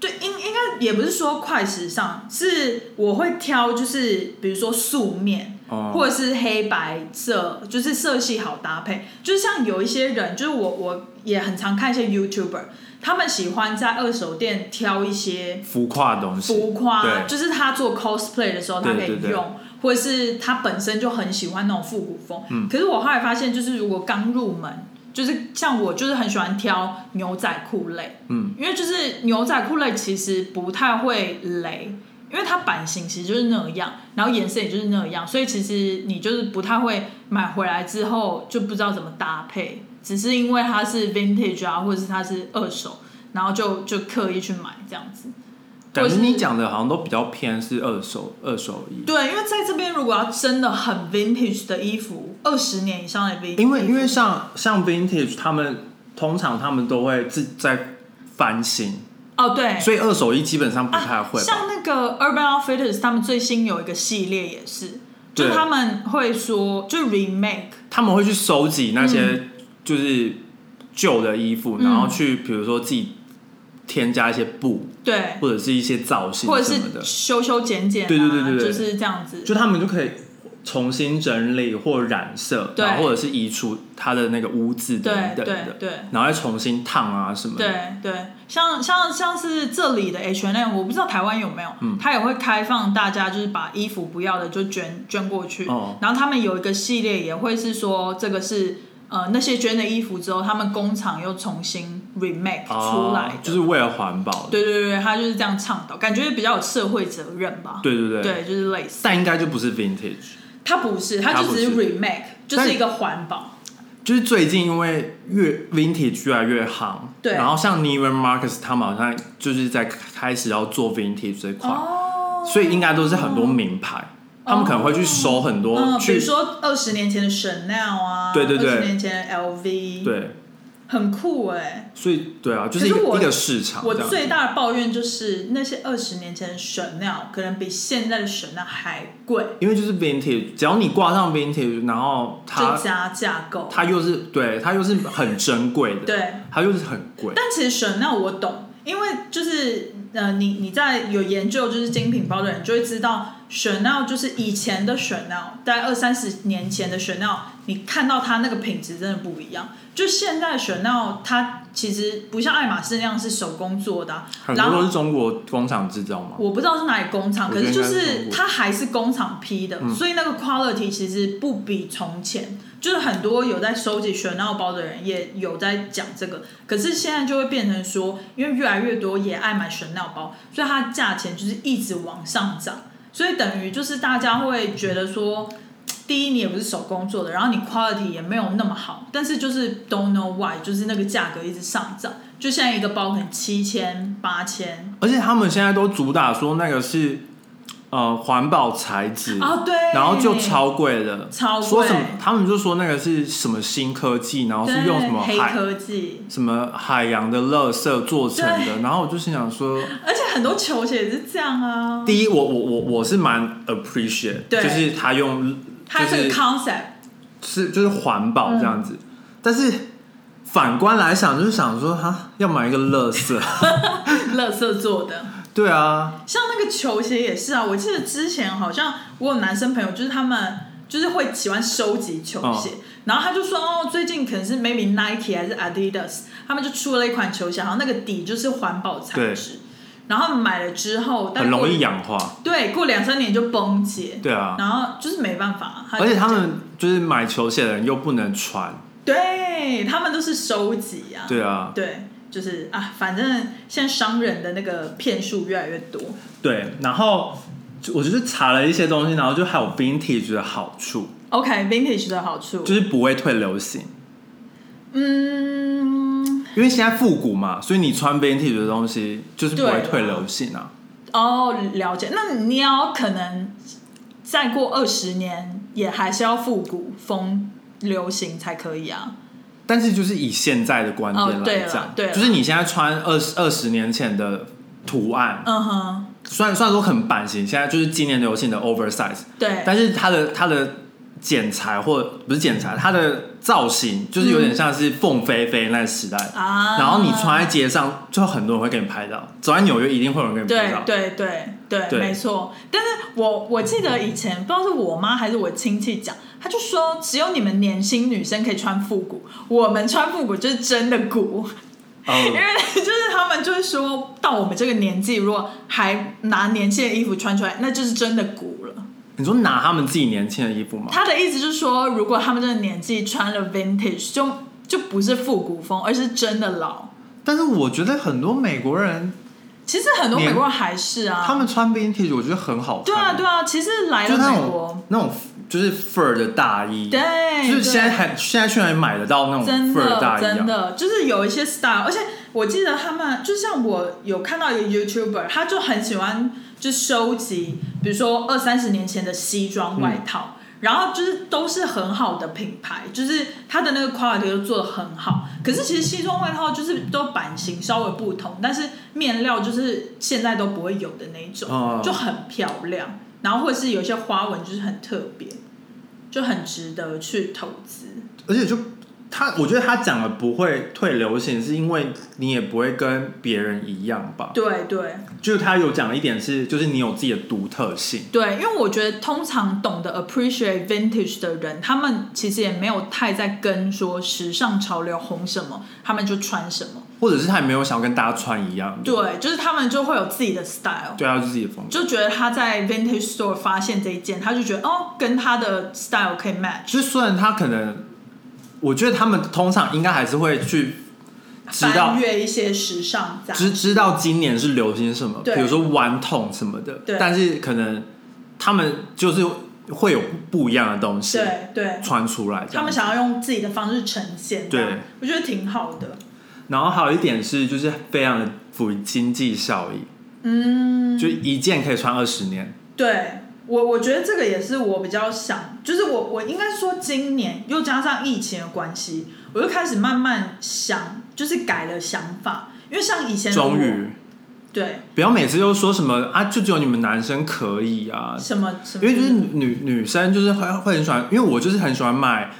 [SPEAKER 1] 对，应应该也不是说快时尚，是我会挑，就是比如说素面，
[SPEAKER 2] 哦
[SPEAKER 1] 或者是黑白色，就是色系好搭配。就是像有一些人，就是我我也很常看一些 YouTuber，他们喜欢在二手店挑一些
[SPEAKER 2] 浮夸的东西，
[SPEAKER 1] 浮夸，
[SPEAKER 2] 对
[SPEAKER 1] 就是他做 cosplay 的时候，他可以用，
[SPEAKER 2] 对对对
[SPEAKER 1] 或者是他本身就很喜欢那种复古风。
[SPEAKER 2] 嗯
[SPEAKER 1] 可是我后来发现，就是如果刚入门，就是像我，就是很喜欢挑牛仔裤类，
[SPEAKER 2] 嗯，
[SPEAKER 1] 因为就是牛仔裤类其实不太会雷。因为它版型其实就是那样，然后颜色也就是那样，所以其实你就是不太会买回来之后就不知道怎么搭配，只是因为它是 vintage 啊，或者是它是二手，然后就就刻意去买这样子。
[SPEAKER 2] 感觉你讲的好像都比较偏是二手二手衣，
[SPEAKER 1] 对，因为在这边如果要真的很 vintage 的衣服，二十年以上的 vintage，
[SPEAKER 2] 因为因为像像 vintage 他们通常他们都会自在翻新，
[SPEAKER 1] 哦对，
[SPEAKER 2] 所以二手衣基本上不太会吧。
[SPEAKER 1] 像那个 Urban Outfitters，他们最新有一个系列也是，就他们会说就 remake，
[SPEAKER 2] 他们会去收集那些就是旧的衣服，
[SPEAKER 1] 嗯。
[SPEAKER 2] 然后去比如说自己添加一些布
[SPEAKER 1] 对，
[SPEAKER 2] 或者是一些造型
[SPEAKER 1] 或者是修修剪剪、啊，
[SPEAKER 2] 对对对对对。
[SPEAKER 1] 就是这样子。
[SPEAKER 2] 就他们就可以重新整理或染色，然后或者是移除它的那个污渍
[SPEAKER 1] 对
[SPEAKER 2] 等等
[SPEAKER 1] 对
[SPEAKER 2] 的，
[SPEAKER 1] 对
[SPEAKER 2] 然后再重新烫啊什么的。
[SPEAKER 1] 对对，像像像是这里的 H&M，我不知道台湾有没有，
[SPEAKER 2] 嗯
[SPEAKER 1] 它也会开放大家就是把衣服不要的就捐捐过去，
[SPEAKER 2] 哦
[SPEAKER 1] 然后他们有一个系列也会是说这个是呃那些捐的衣服之后，他们工厂又重新 remake 出来
[SPEAKER 2] 就是为了环保。
[SPEAKER 1] 对对对，他就是这样倡导，感觉比较有社会责任吧。
[SPEAKER 2] 对对对
[SPEAKER 1] 对，就是类似。
[SPEAKER 2] 但应该就不是 vintage。
[SPEAKER 1] 它不是，它就只是 remake，就是一个环保。
[SPEAKER 2] 就是最近因为越 vintage 越来越行，
[SPEAKER 1] 对。
[SPEAKER 2] 然后像 Neiman Marcus 他们好像就是在开始要做 vintage 这块，
[SPEAKER 1] 哦，
[SPEAKER 2] 所以应该都是很多名牌，他们可能会去收很多，
[SPEAKER 1] 嗯，比如说二十年前的 Chanel 啊，
[SPEAKER 2] 对对对。
[SPEAKER 1] 二十年前的 LV，，
[SPEAKER 2] 对，
[SPEAKER 1] 很酷哎、
[SPEAKER 2] 所以对啊，就是一个一个市场
[SPEAKER 1] 我。最大的抱怨就是那些二十年前的 Chanel 可能比现在的 Chanel 还贵，
[SPEAKER 2] 因为就是 vintage，只要你挂上 vintage，然后它
[SPEAKER 1] 就加价购。
[SPEAKER 2] 它又是对它又是很珍贵的，
[SPEAKER 1] 对，
[SPEAKER 2] 它又是很贵，
[SPEAKER 1] 但其实 Chanel 我懂，因为就是呃，你你在有研究就是精品包的人就会知道，Chanel 就是以前的 Chanel，大概二三十年前的 Chanel，你看到它那个品质真的不一样。就现在的 Chanel，它其实不像爱马仕那样是手工做的啊、
[SPEAKER 2] 很多都是中国工厂制造嘛。
[SPEAKER 1] 我不知道是哪里工厂，可是就
[SPEAKER 2] 是
[SPEAKER 1] 它还是工厂批的，
[SPEAKER 2] 嗯
[SPEAKER 1] 所以那个 quality 其实不比从前。就是很多有在收集 Chanel 包的人也有在讲这个，可是现在就会变成说，因为越来越多也爱买 Chanel 包，所以它价钱就是一直往上涨，所以等于就是大家会觉得说，第一你也不是手工做的，然后你 quality 也没有那么好，但是就是 don't know why，就是那个价格一直上涨，就现在一个包可能七千八千，
[SPEAKER 2] 而且他们现在都主打说那个是呃环保材质，
[SPEAKER 1] 哦对，
[SPEAKER 2] 然后就超贵的，
[SPEAKER 1] 超贵
[SPEAKER 2] 说什么他们就说那个是什么新科技，然后是用什么海
[SPEAKER 1] 黑科技，
[SPEAKER 2] 什么海洋的垃圾做成的，*laughs* 然后我就心想说，
[SPEAKER 1] 而且很多球鞋也是这样啊。
[SPEAKER 2] 第一我我我我是蛮 appreciate，
[SPEAKER 1] 对
[SPEAKER 2] 就是他用
[SPEAKER 1] 它
[SPEAKER 2] 就是
[SPEAKER 1] concept，
[SPEAKER 2] 是就是环保这样子，但是反观来想，就是想说哈要买一个垃圾，
[SPEAKER 1] 乐色做的。
[SPEAKER 2] 对啊，
[SPEAKER 1] 像那个球鞋也是啊，我记得之前好像我有男生朋友，就是他们就是会喜欢收集球鞋，然后他就说哦，最近可能是 maybe Nike 还是 Adidas，他们就出了一款球鞋，然后那个底就是环保材质，然后买了之后，但
[SPEAKER 2] 很容易氧化，
[SPEAKER 1] 对，过两三年就崩解，
[SPEAKER 2] 对啊，
[SPEAKER 1] 然后就是没办法，
[SPEAKER 2] 而且他
[SPEAKER 1] 就
[SPEAKER 2] 们就是买球鞋的人又不能穿，
[SPEAKER 1] 对他们都是收集啊，
[SPEAKER 2] 对啊，
[SPEAKER 1] 对，就是啊，反正现在商人的那个骗术越来越多。
[SPEAKER 2] 对，然后我就是查了一些东西，然后就还有 vintage 的好处
[SPEAKER 1] ，OK，vintage、的好处，
[SPEAKER 2] 就是不会退流行，
[SPEAKER 1] 嗯，
[SPEAKER 2] 因为现在复古嘛，所以你穿 vintage 的东西就是不会退流行啊。
[SPEAKER 1] 哦，了解。那你要可能再过二十年，也还是要复古风流行才可以啊。
[SPEAKER 2] 但是就是以现在的观点来讲，
[SPEAKER 1] 对
[SPEAKER 2] 就是你现在穿二十二十年前的图案，
[SPEAKER 1] 嗯哼，
[SPEAKER 2] 虽然虽然说很版型，现在就是今年流行的 oversize，
[SPEAKER 1] 对，
[SPEAKER 2] 但是它的它的剪裁或不是剪裁，它的造型就是有点像是凤飞飞那个时代，
[SPEAKER 1] 啊，
[SPEAKER 2] 然后你穿在街上，就很多人会给你拍照。走在纽约，一定会有人给你拍照。
[SPEAKER 1] 对对对对，没错。但是我我记得以前不知道是我妈还是我亲戚讲，他就说只有你们年轻女生可以穿复古，我们穿复古就是真的古，因
[SPEAKER 2] 哦，*laughs*
[SPEAKER 1] 为就是他们就是说到我们这个年纪，如果还拿年轻的衣服穿出来，那就是真的古了。
[SPEAKER 2] 你说拿他们自己年轻的衣服吗？
[SPEAKER 1] 他的意思就是说，如果他们这个年纪穿了 vintage，就就不是复古风，而是真的老。
[SPEAKER 2] 但是我觉得很多美国人
[SPEAKER 1] 其实很多美国人还是啊，
[SPEAKER 2] 他们穿 vintage，我觉得很好看。
[SPEAKER 1] 对啊对啊，其实来了美国
[SPEAKER 2] 种，那种就是 fur 的大衣，
[SPEAKER 1] 对，
[SPEAKER 2] 就是现在还现在去哪里买得到那种
[SPEAKER 1] 真
[SPEAKER 2] fur 大衣
[SPEAKER 1] 真的就是有一些 style，而且我记得他们就像我有看到一个 YouTuber，他就很喜欢就收集，比如说二三十年前的西装外套。然后就是都是很好的品牌，就是它的那个 quality 都做的很好。可是其实西装外套就是都版型稍微不同，但是面料就是现在都不会有的那种，
[SPEAKER 2] 哦
[SPEAKER 1] 就很漂亮。然后或者是有一些花纹就是很特别，就很值得去投资。
[SPEAKER 2] 而且就他，我觉得他讲的不会退流行，是因为你也不会跟别人一样吧？
[SPEAKER 1] 对对
[SPEAKER 2] 就是他有讲一点是，就是你有自己的独特性。
[SPEAKER 1] 对，因为我觉得通常懂得 appreciate vintage 的人，他们其实也没有太在跟说时尚潮流红什么，他们就穿什么。
[SPEAKER 2] 或者是他也没有想要跟大家穿一样的，
[SPEAKER 1] 对，就是他们就会有自己的 style，
[SPEAKER 2] 对，他有自己的风格。
[SPEAKER 1] 就觉得他在 vintage store 发现这一件，他就觉得哦，跟他的 style 可以 match。
[SPEAKER 2] 就是虽然他可能，我觉得他们通常应该还是会去知道
[SPEAKER 1] 一些时尚杂
[SPEAKER 2] 知道今年是流行什么，比如说玩桶什么的，
[SPEAKER 1] 对。
[SPEAKER 2] 但是可能他们就是会有不一样的东西
[SPEAKER 1] 对对，
[SPEAKER 2] 穿出来，
[SPEAKER 1] 他们想要用自己的方式呈现，
[SPEAKER 2] 对，
[SPEAKER 1] 我觉得挺好的。
[SPEAKER 2] 然后还有一点是，就是非常的符合经济效益，
[SPEAKER 1] 嗯，
[SPEAKER 2] 就一件可以穿二十年。
[SPEAKER 1] 对我，我觉得这个也是我比较想，就是我我应该说今年又加上疫情的关系，我就开始慢慢想，就是改了想法，因为像以前
[SPEAKER 2] 终于，
[SPEAKER 1] 对。
[SPEAKER 2] 不要每次都说什么啊，就只有你们男生可以啊，
[SPEAKER 1] 什么什么，
[SPEAKER 2] 因为就是女女生就是会会很喜欢，因为我就是很喜欢买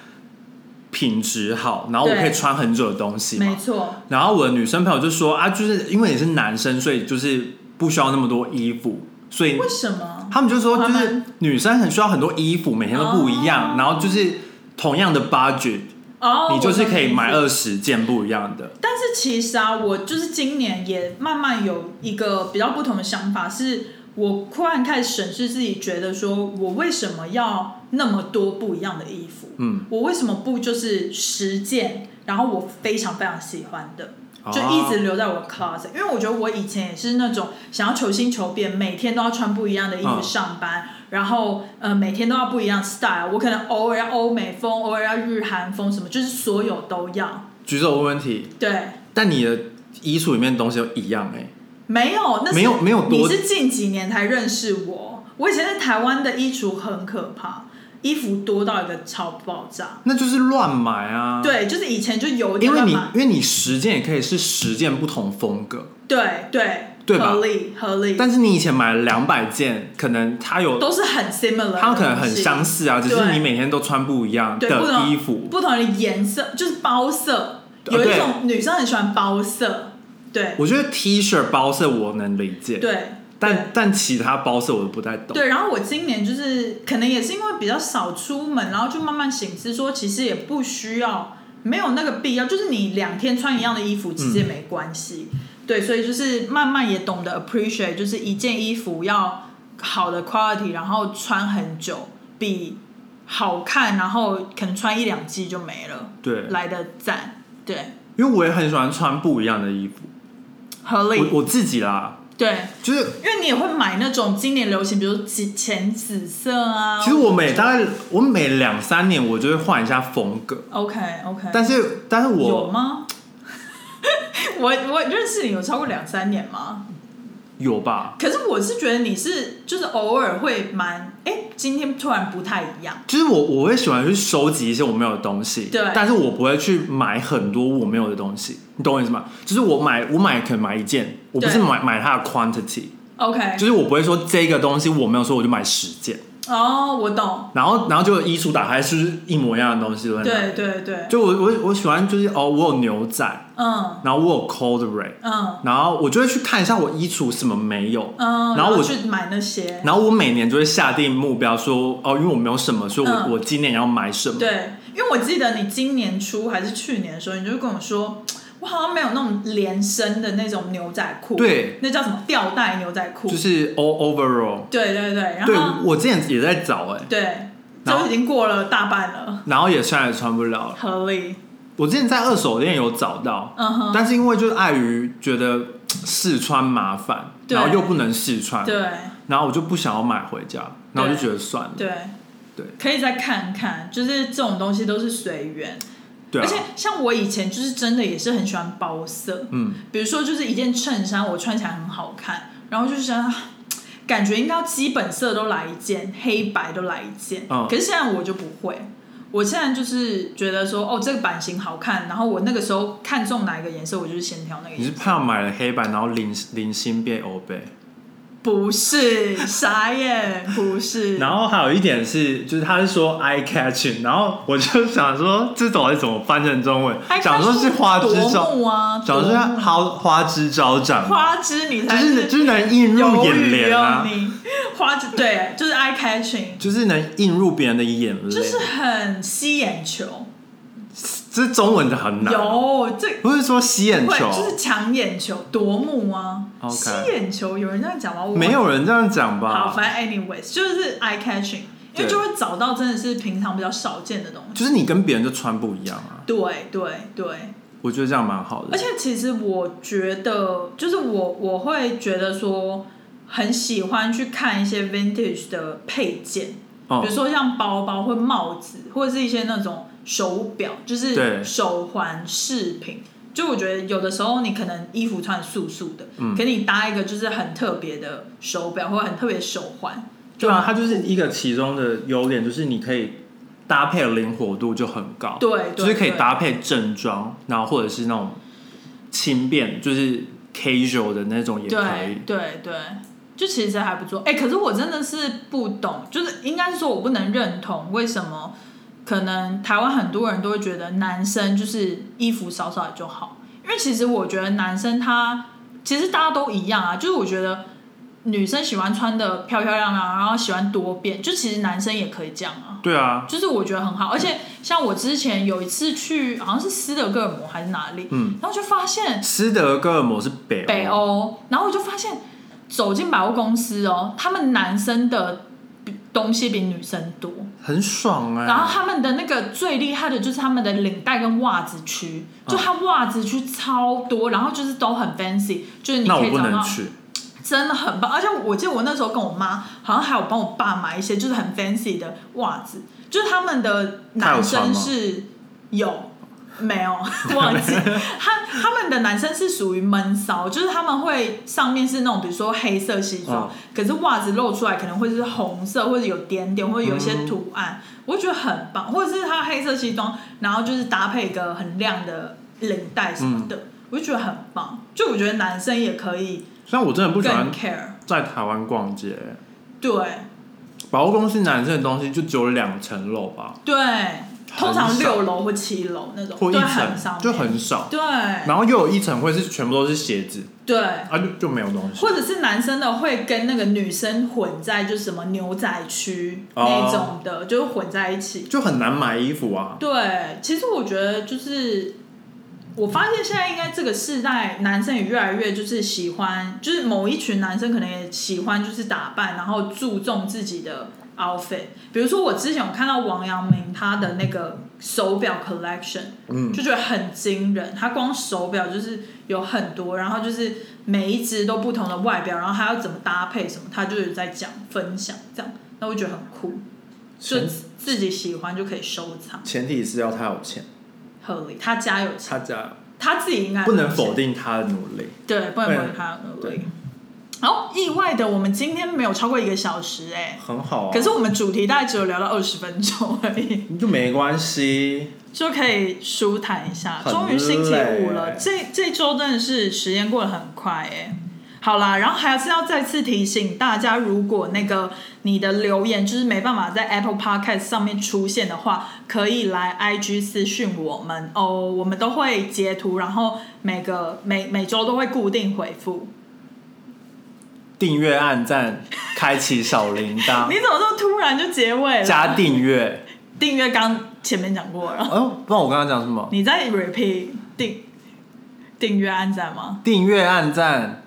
[SPEAKER 2] 品质好，然后我可以穿很久的东西嘛
[SPEAKER 1] 没。错，
[SPEAKER 2] 然后我的女生朋友就说啊，就是因为你是男生，所以就是不需要那么多衣服，所以
[SPEAKER 1] 为什么？
[SPEAKER 2] 他们就说就是女生很需要很多衣服，每天都不一样，
[SPEAKER 1] 哦
[SPEAKER 2] 然后就是同样的 budget，、
[SPEAKER 1] 哦，
[SPEAKER 2] 你就是可以买二十件不一样的。
[SPEAKER 1] 但是其实啊，我就是今年也慢慢有一个比较不同的想法，是我突然开始审视自己，觉得说我为什么要那么多不一样的衣服？
[SPEAKER 2] 嗯，
[SPEAKER 1] 我为什么不就是十件，然后我非常非常喜欢的，就
[SPEAKER 2] 哦
[SPEAKER 1] 一直留在我的 closet？因为我觉得我以前也是那种想要求新求变，每天都要穿不一样的衣服
[SPEAKER 2] 嗯
[SPEAKER 1] 上班，然后呃每天都要不一样的 style。我可能偶尔要欧美风，偶尔要日韩风，什么就是所有都要。
[SPEAKER 2] 举手问问题，
[SPEAKER 1] 对，
[SPEAKER 2] 但你的衣橱里面的东西都一样哎、
[SPEAKER 1] 没有，那是
[SPEAKER 2] 没有没有多
[SPEAKER 1] 你是近几年才认识我。我以前在台湾的衣橱很可怕，衣服多到一个超爆炸。
[SPEAKER 2] 那就是乱买啊。，
[SPEAKER 1] 对，就是以前就有点
[SPEAKER 2] 因为你因为你十件也可以是十件不同风格，
[SPEAKER 1] 对对
[SPEAKER 2] 对吧？
[SPEAKER 1] 合理合理，
[SPEAKER 2] 但是你以前买了两百件，可能它有
[SPEAKER 1] 都是很 similar，
[SPEAKER 2] 它们可能很相似啊，只是你每天都穿不一样的衣服。
[SPEAKER 1] 不同的颜色，就是包色。有一种女生很喜欢包色，对。
[SPEAKER 2] 我觉得 T 恤包色我能理解，
[SPEAKER 1] 对
[SPEAKER 2] 但但其他包色我都不太懂。
[SPEAKER 1] 对。然后我今年就是可能也是因为比较少出门，然后就慢慢醒思说，其实也不需要，没有那个必要，就是你两天穿一样的衣服，其实也没关系。对，所以就是慢慢也懂得 appreciate，就是一件衣服要好的 quality，然后穿很久，比好看，然后可能穿一两季就没了，
[SPEAKER 2] 对，
[SPEAKER 1] 来的赞。对，
[SPEAKER 2] 因为我也很喜欢穿不一样的衣服，
[SPEAKER 1] 合理。
[SPEAKER 2] 我我自己啦，
[SPEAKER 1] 对，
[SPEAKER 2] 就是
[SPEAKER 1] 因为你也会买那种今年流行，比如说紫浅紫色啊。
[SPEAKER 2] 其实我每大概我每两三年我就会换一下风格
[SPEAKER 1] ，OK OK，
[SPEAKER 2] 但是但是我
[SPEAKER 1] 有
[SPEAKER 2] 我
[SPEAKER 1] 吗？*laughs* 我我认识你有超过两三年吗？
[SPEAKER 2] 有吧，
[SPEAKER 1] 可是我是觉得你是就是偶尔会蛮哎、今天突然不太一样。
[SPEAKER 2] 就是我我会喜欢去收集一些我没有的东西，
[SPEAKER 1] 对。
[SPEAKER 2] 但是我不会去买很多我没有的东西，你懂我意思吗？就是我买我买可能买一件，我不是买买它的
[SPEAKER 1] quantity，OK，
[SPEAKER 2] 就是我不会说这个东西我没有说我就买十件，
[SPEAKER 1] 哦，我懂，
[SPEAKER 2] 然后然后就衣橱打开是不是一模一样的东西？
[SPEAKER 1] 对对？对，
[SPEAKER 2] 就我我我喜欢就是哦，我有牛仔，
[SPEAKER 1] 嗯。
[SPEAKER 2] 然后我有 cold ray，
[SPEAKER 1] 嗯。
[SPEAKER 2] 然后我就会去看一下我衣橱什么没有，
[SPEAKER 1] 嗯，
[SPEAKER 2] 然后我
[SPEAKER 1] 去买那些，
[SPEAKER 2] 然后我每年就会下定目标说哦，因为我没有什么，所以我、
[SPEAKER 1] 嗯。
[SPEAKER 2] 我今年要买什么。
[SPEAKER 1] 对，因为我记得你今年初还是去年的时候，你就跟我说，我好像没有那种连身的那种牛仔裤，
[SPEAKER 2] 对，
[SPEAKER 1] 那叫什么吊带牛仔裤，
[SPEAKER 2] 就是 all overall。
[SPEAKER 1] 对对对，然
[SPEAKER 2] 对
[SPEAKER 1] 后
[SPEAKER 2] 我之前也在找哎、
[SPEAKER 1] 对，
[SPEAKER 2] 然后
[SPEAKER 1] 就已经过了大半了，
[SPEAKER 2] 然后也现在也穿不了了。
[SPEAKER 1] 合理，
[SPEAKER 2] 我之前在二手店有找到，
[SPEAKER 1] 嗯哼，
[SPEAKER 2] 但是因为就是碍于觉得嘖试穿麻烦，
[SPEAKER 1] 对。
[SPEAKER 2] 然后又不能试穿，
[SPEAKER 1] 对。
[SPEAKER 2] 然后我就不想要买回家，然后就觉得算了。
[SPEAKER 1] 对。
[SPEAKER 2] 对，
[SPEAKER 1] 可以再看看，就是这种东西都是随缘，
[SPEAKER 2] 对啊
[SPEAKER 1] 而且，像我以前就是真的也是很喜欢包色，
[SPEAKER 2] 嗯，
[SPEAKER 1] 比如说就是一件衬衫我穿起来很好看，然后就是 *tsk* 感觉应该要基本色都来一件，黑白都来一件。
[SPEAKER 2] 嗯
[SPEAKER 1] 可是现在我就不会，我现在就是觉得说哦这个版型好看，然后我那个时候看中哪一个颜色，我就是先挑那个颜色你是。
[SPEAKER 2] 怕买了黑白，然后零零星变欧贝。
[SPEAKER 1] 不是傻眼，不是。
[SPEAKER 2] 然后还有一点是，就是他是说 eye catching，然后我就想说这到底怎么翻成中文？
[SPEAKER 1] 还
[SPEAKER 2] 想说是花枝招，
[SPEAKER 1] 目啊，
[SPEAKER 2] 想说是
[SPEAKER 1] 夺目
[SPEAKER 2] 花花枝招展，
[SPEAKER 1] 花枝，你才
[SPEAKER 2] 就是就是能映入眼帘啊，
[SPEAKER 1] 你花枝对，就是 eye catching，
[SPEAKER 2] 就是能映入别人的眼帘，
[SPEAKER 1] 就是很吸眼球。
[SPEAKER 2] 这中文的很难，
[SPEAKER 1] 有这
[SPEAKER 2] 不是说吸眼
[SPEAKER 1] 会
[SPEAKER 2] 球，
[SPEAKER 1] 就是抢眼球、夺目啊。吸眼球，有人这样讲吗？我
[SPEAKER 2] 没有人这样讲吧。
[SPEAKER 1] 好，反正 anyways 就是 eye catching，因为就会找到真的是平常比较少见的东西。
[SPEAKER 2] 就是你跟别人就穿不一样啊，
[SPEAKER 1] 对对对，
[SPEAKER 2] 我觉得这样蛮好的。
[SPEAKER 1] 而。且其实我觉得，就是我我会觉得说，很喜欢去看一些 vintage 的配件，
[SPEAKER 2] 哦。
[SPEAKER 1] 比如说像包包或帽子，或者是一些那种手表，就是手环饰品。就我觉得有的时候你可能衣服穿素素的，
[SPEAKER 2] 嗯
[SPEAKER 1] 可你搭一个就是很特别的手表或者很特别的手环，
[SPEAKER 2] 对啊，它就是一个其中的优点，就是你可以搭配的灵活度就很高，
[SPEAKER 1] 对，对
[SPEAKER 2] 就是可以搭配正装，然后或者是那种轻便，就是 casual 的那种也可以
[SPEAKER 1] 对。对对，就其实还不错。哎、可是我真的是不懂，就是应该是说我不能认同为什么可能台湾很多人都会觉得男生就是衣服少少就好，因为其实我觉得男生他其实大家都一样啊，就是我觉得。女生喜欢穿的漂漂亮亮，然后喜欢多变，就其实男生也可以这样啊。
[SPEAKER 2] 对啊，
[SPEAKER 1] 就是我觉得很好，而且像我之前有一次去，好像是斯德哥尔摩还是哪里，
[SPEAKER 2] 嗯，
[SPEAKER 1] 然后就发现
[SPEAKER 2] 斯德哥尔摩是北
[SPEAKER 1] 北欧，然后我就发现走进百货公司哦，他们男生的比东西比女生多，
[SPEAKER 2] 很爽哎、
[SPEAKER 1] 然后他们的那个最厉害的就是他们的领带跟袜子区，就他袜子区超多，然后就是都很 fancy，就是你可以找到，真的很棒，而且我记得我那时候跟我妈好像还有帮我爸买一些就是很 fancy 的袜子，就是他们的男生是有没有 *laughs* 忘记。他他们的男生是属于闷骚，就是他们会上面是那种比如说黑色西装，
[SPEAKER 2] 嗯。
[SPEAKER 1] 可是袜子露出来可能会是红色或者有点点或者有一些图案，我觉得很棒，或者是他黑色西装，然后就是搭配一个很亮的领带什么的，我就觉得很棒。就我觉得男生也可以
[SPEAKER 2] 虽然我真的不喜欢
[SPEAKER 1] care，
[SPEAKER 2] 在台湾逛街，
[SPEAKER 1] 对。
[SPEAKER 2] 百货公司男生的东西就只有两层楼吧，
[SPEAKER 1] 对，通常六楼或七楼那种，对，
[SPEAKER 2] 或一层
[SPEAKER 1] 很上面。
[SPEAKER 2] 就很少，
[SPEAKER 1] 对。
[SPEAKER 2] 然后又有一层会是全部都是鞋子，
[SPEAKER 1] 对，
[SPEAKER 2] 啊就就没有东西，
[SPEAKER 1] 或者是男生的会跟那个女生混在，就是什么牛仔区
[SPEAKER 2] 哦。
[SPEAKER 1] 那种的，就混在一起。
[SPEAKER 2] 就很难买衣服啊。
[SPEAKER 1] 对，其实我觉得就是，我发现现在应该这个世代男生也越来越就是喜欢，就是某一群男生可能也喜欢就是打扮，然后注重自己的 outfit。比如说我之前有看到王阳明他的那个手表 collection，
[SPEAKER 2] 嗯，
[SPEAKER 1] 就觉得很惊人。他光手表就是有很多，然后就是每一只都不同的外表，然后还要怎么搭配什么，他就是在讲分享这样，那我觉得很酷，就
[SPEAKER 2] 前
[SPEAKER 1] 自己喜欢就可以收藏，
[SPEAKER 2] 前提是要他有钱，
[SPEAKER 1] 合理。他家有钱，
[SPEAKER 2] 他家
[SPEAKER 1] 他自己应该
[SPEAKER 2] 不能否，定他的努力。
[SPEAKER 1] 对，不能否定他的努力。好，意外的，我们今天没有超过一个小时哎、
[SPEAKER 2] 很好啊，
[SPEAKER 1] 可是我们主题大概只有聊到二十分钟而已。
[SPEAKER 2] 就没关系。
[SPEAKER 1] 就可以舒坦一下。
[SPEAKER 2] 很
[SPEAKER 1] 终于星期五
[SPEAKER 2] 累
[SPEAKER 1] 了，这这周真的是时间过得很快哎。好啦，然后还是要再次提醒大家，如果那个你的留言就是没办法在 Apple Podcast 上面出现的话，可以来 IG 私讯我们哦，我们都会截图，然后每个每每周都会固定回复。
[SPEAKER 2] 订阅、按赞、开启小铃铛 *laughs*
[SPEAKER 1] 你，怎么这么突然就结尾了？
[SPEAKER 2] 加订阅。
[SPEAKER 1] 订阅刚前面讲过了，
[SPEAKER 2] 哦，不知道我刚刚讲什么？
[SPEAKER 1] 你在 repeat 订订阅按赞吗？
[SPEAKER 2] 订阅、按赞、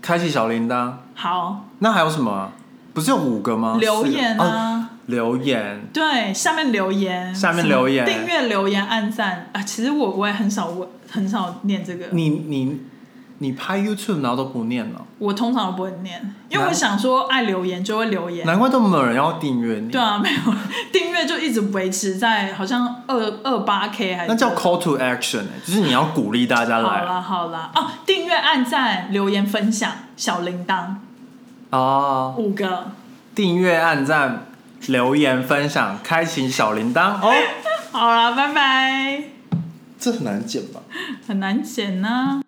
[SPEAKER 2] 开启小铃铛。
[SPEAKER 1] 好，
[SPEAKER 2] 那还有什么啊？不是有五个吗？
[SPEAKER 1] 留言啊。
[SPEAKER 2] 留言。
[SPEAKER 1] 对，下面留言，
[SPEAKER 2] 下面留言
[SPEAKER 1] 订阅、留言、按赞啊。其实我我也很少问，很少念这个，
[SPEAKER 2] 你你你拍 YouTube 然后都不念了，
[SPEAKER 1] 我通常都不会念，因为我想说爱留言就会留言。
[SPEAKER 2] 难怪都没有人要订阅你。
[SPEAKER 1] 对啊，没有 *laughs* 订阅就一直维持在好像二二八 K 还是
[SPEAKER 2] 那叫 call to action，、欸、就是你要鼓励大家
[SPEAKER 1] 好
[SPEAKER 2] 来
[SPEAKER 1] 啦好啦哦，订阅、按赞、留言、分享、小铃铛
[SPEAKER 2] 哦。
[SPEAKER 1] 五个。
[SPEAKER 2] 订阅、按赞、留言、分享、开启小铃铛哦。*laughs*
[SPEAKER 1] 好啦，拜拜。
[SPEAKER 2] 这很难剪吧？
[SPEAKER 1] 很难剪呢、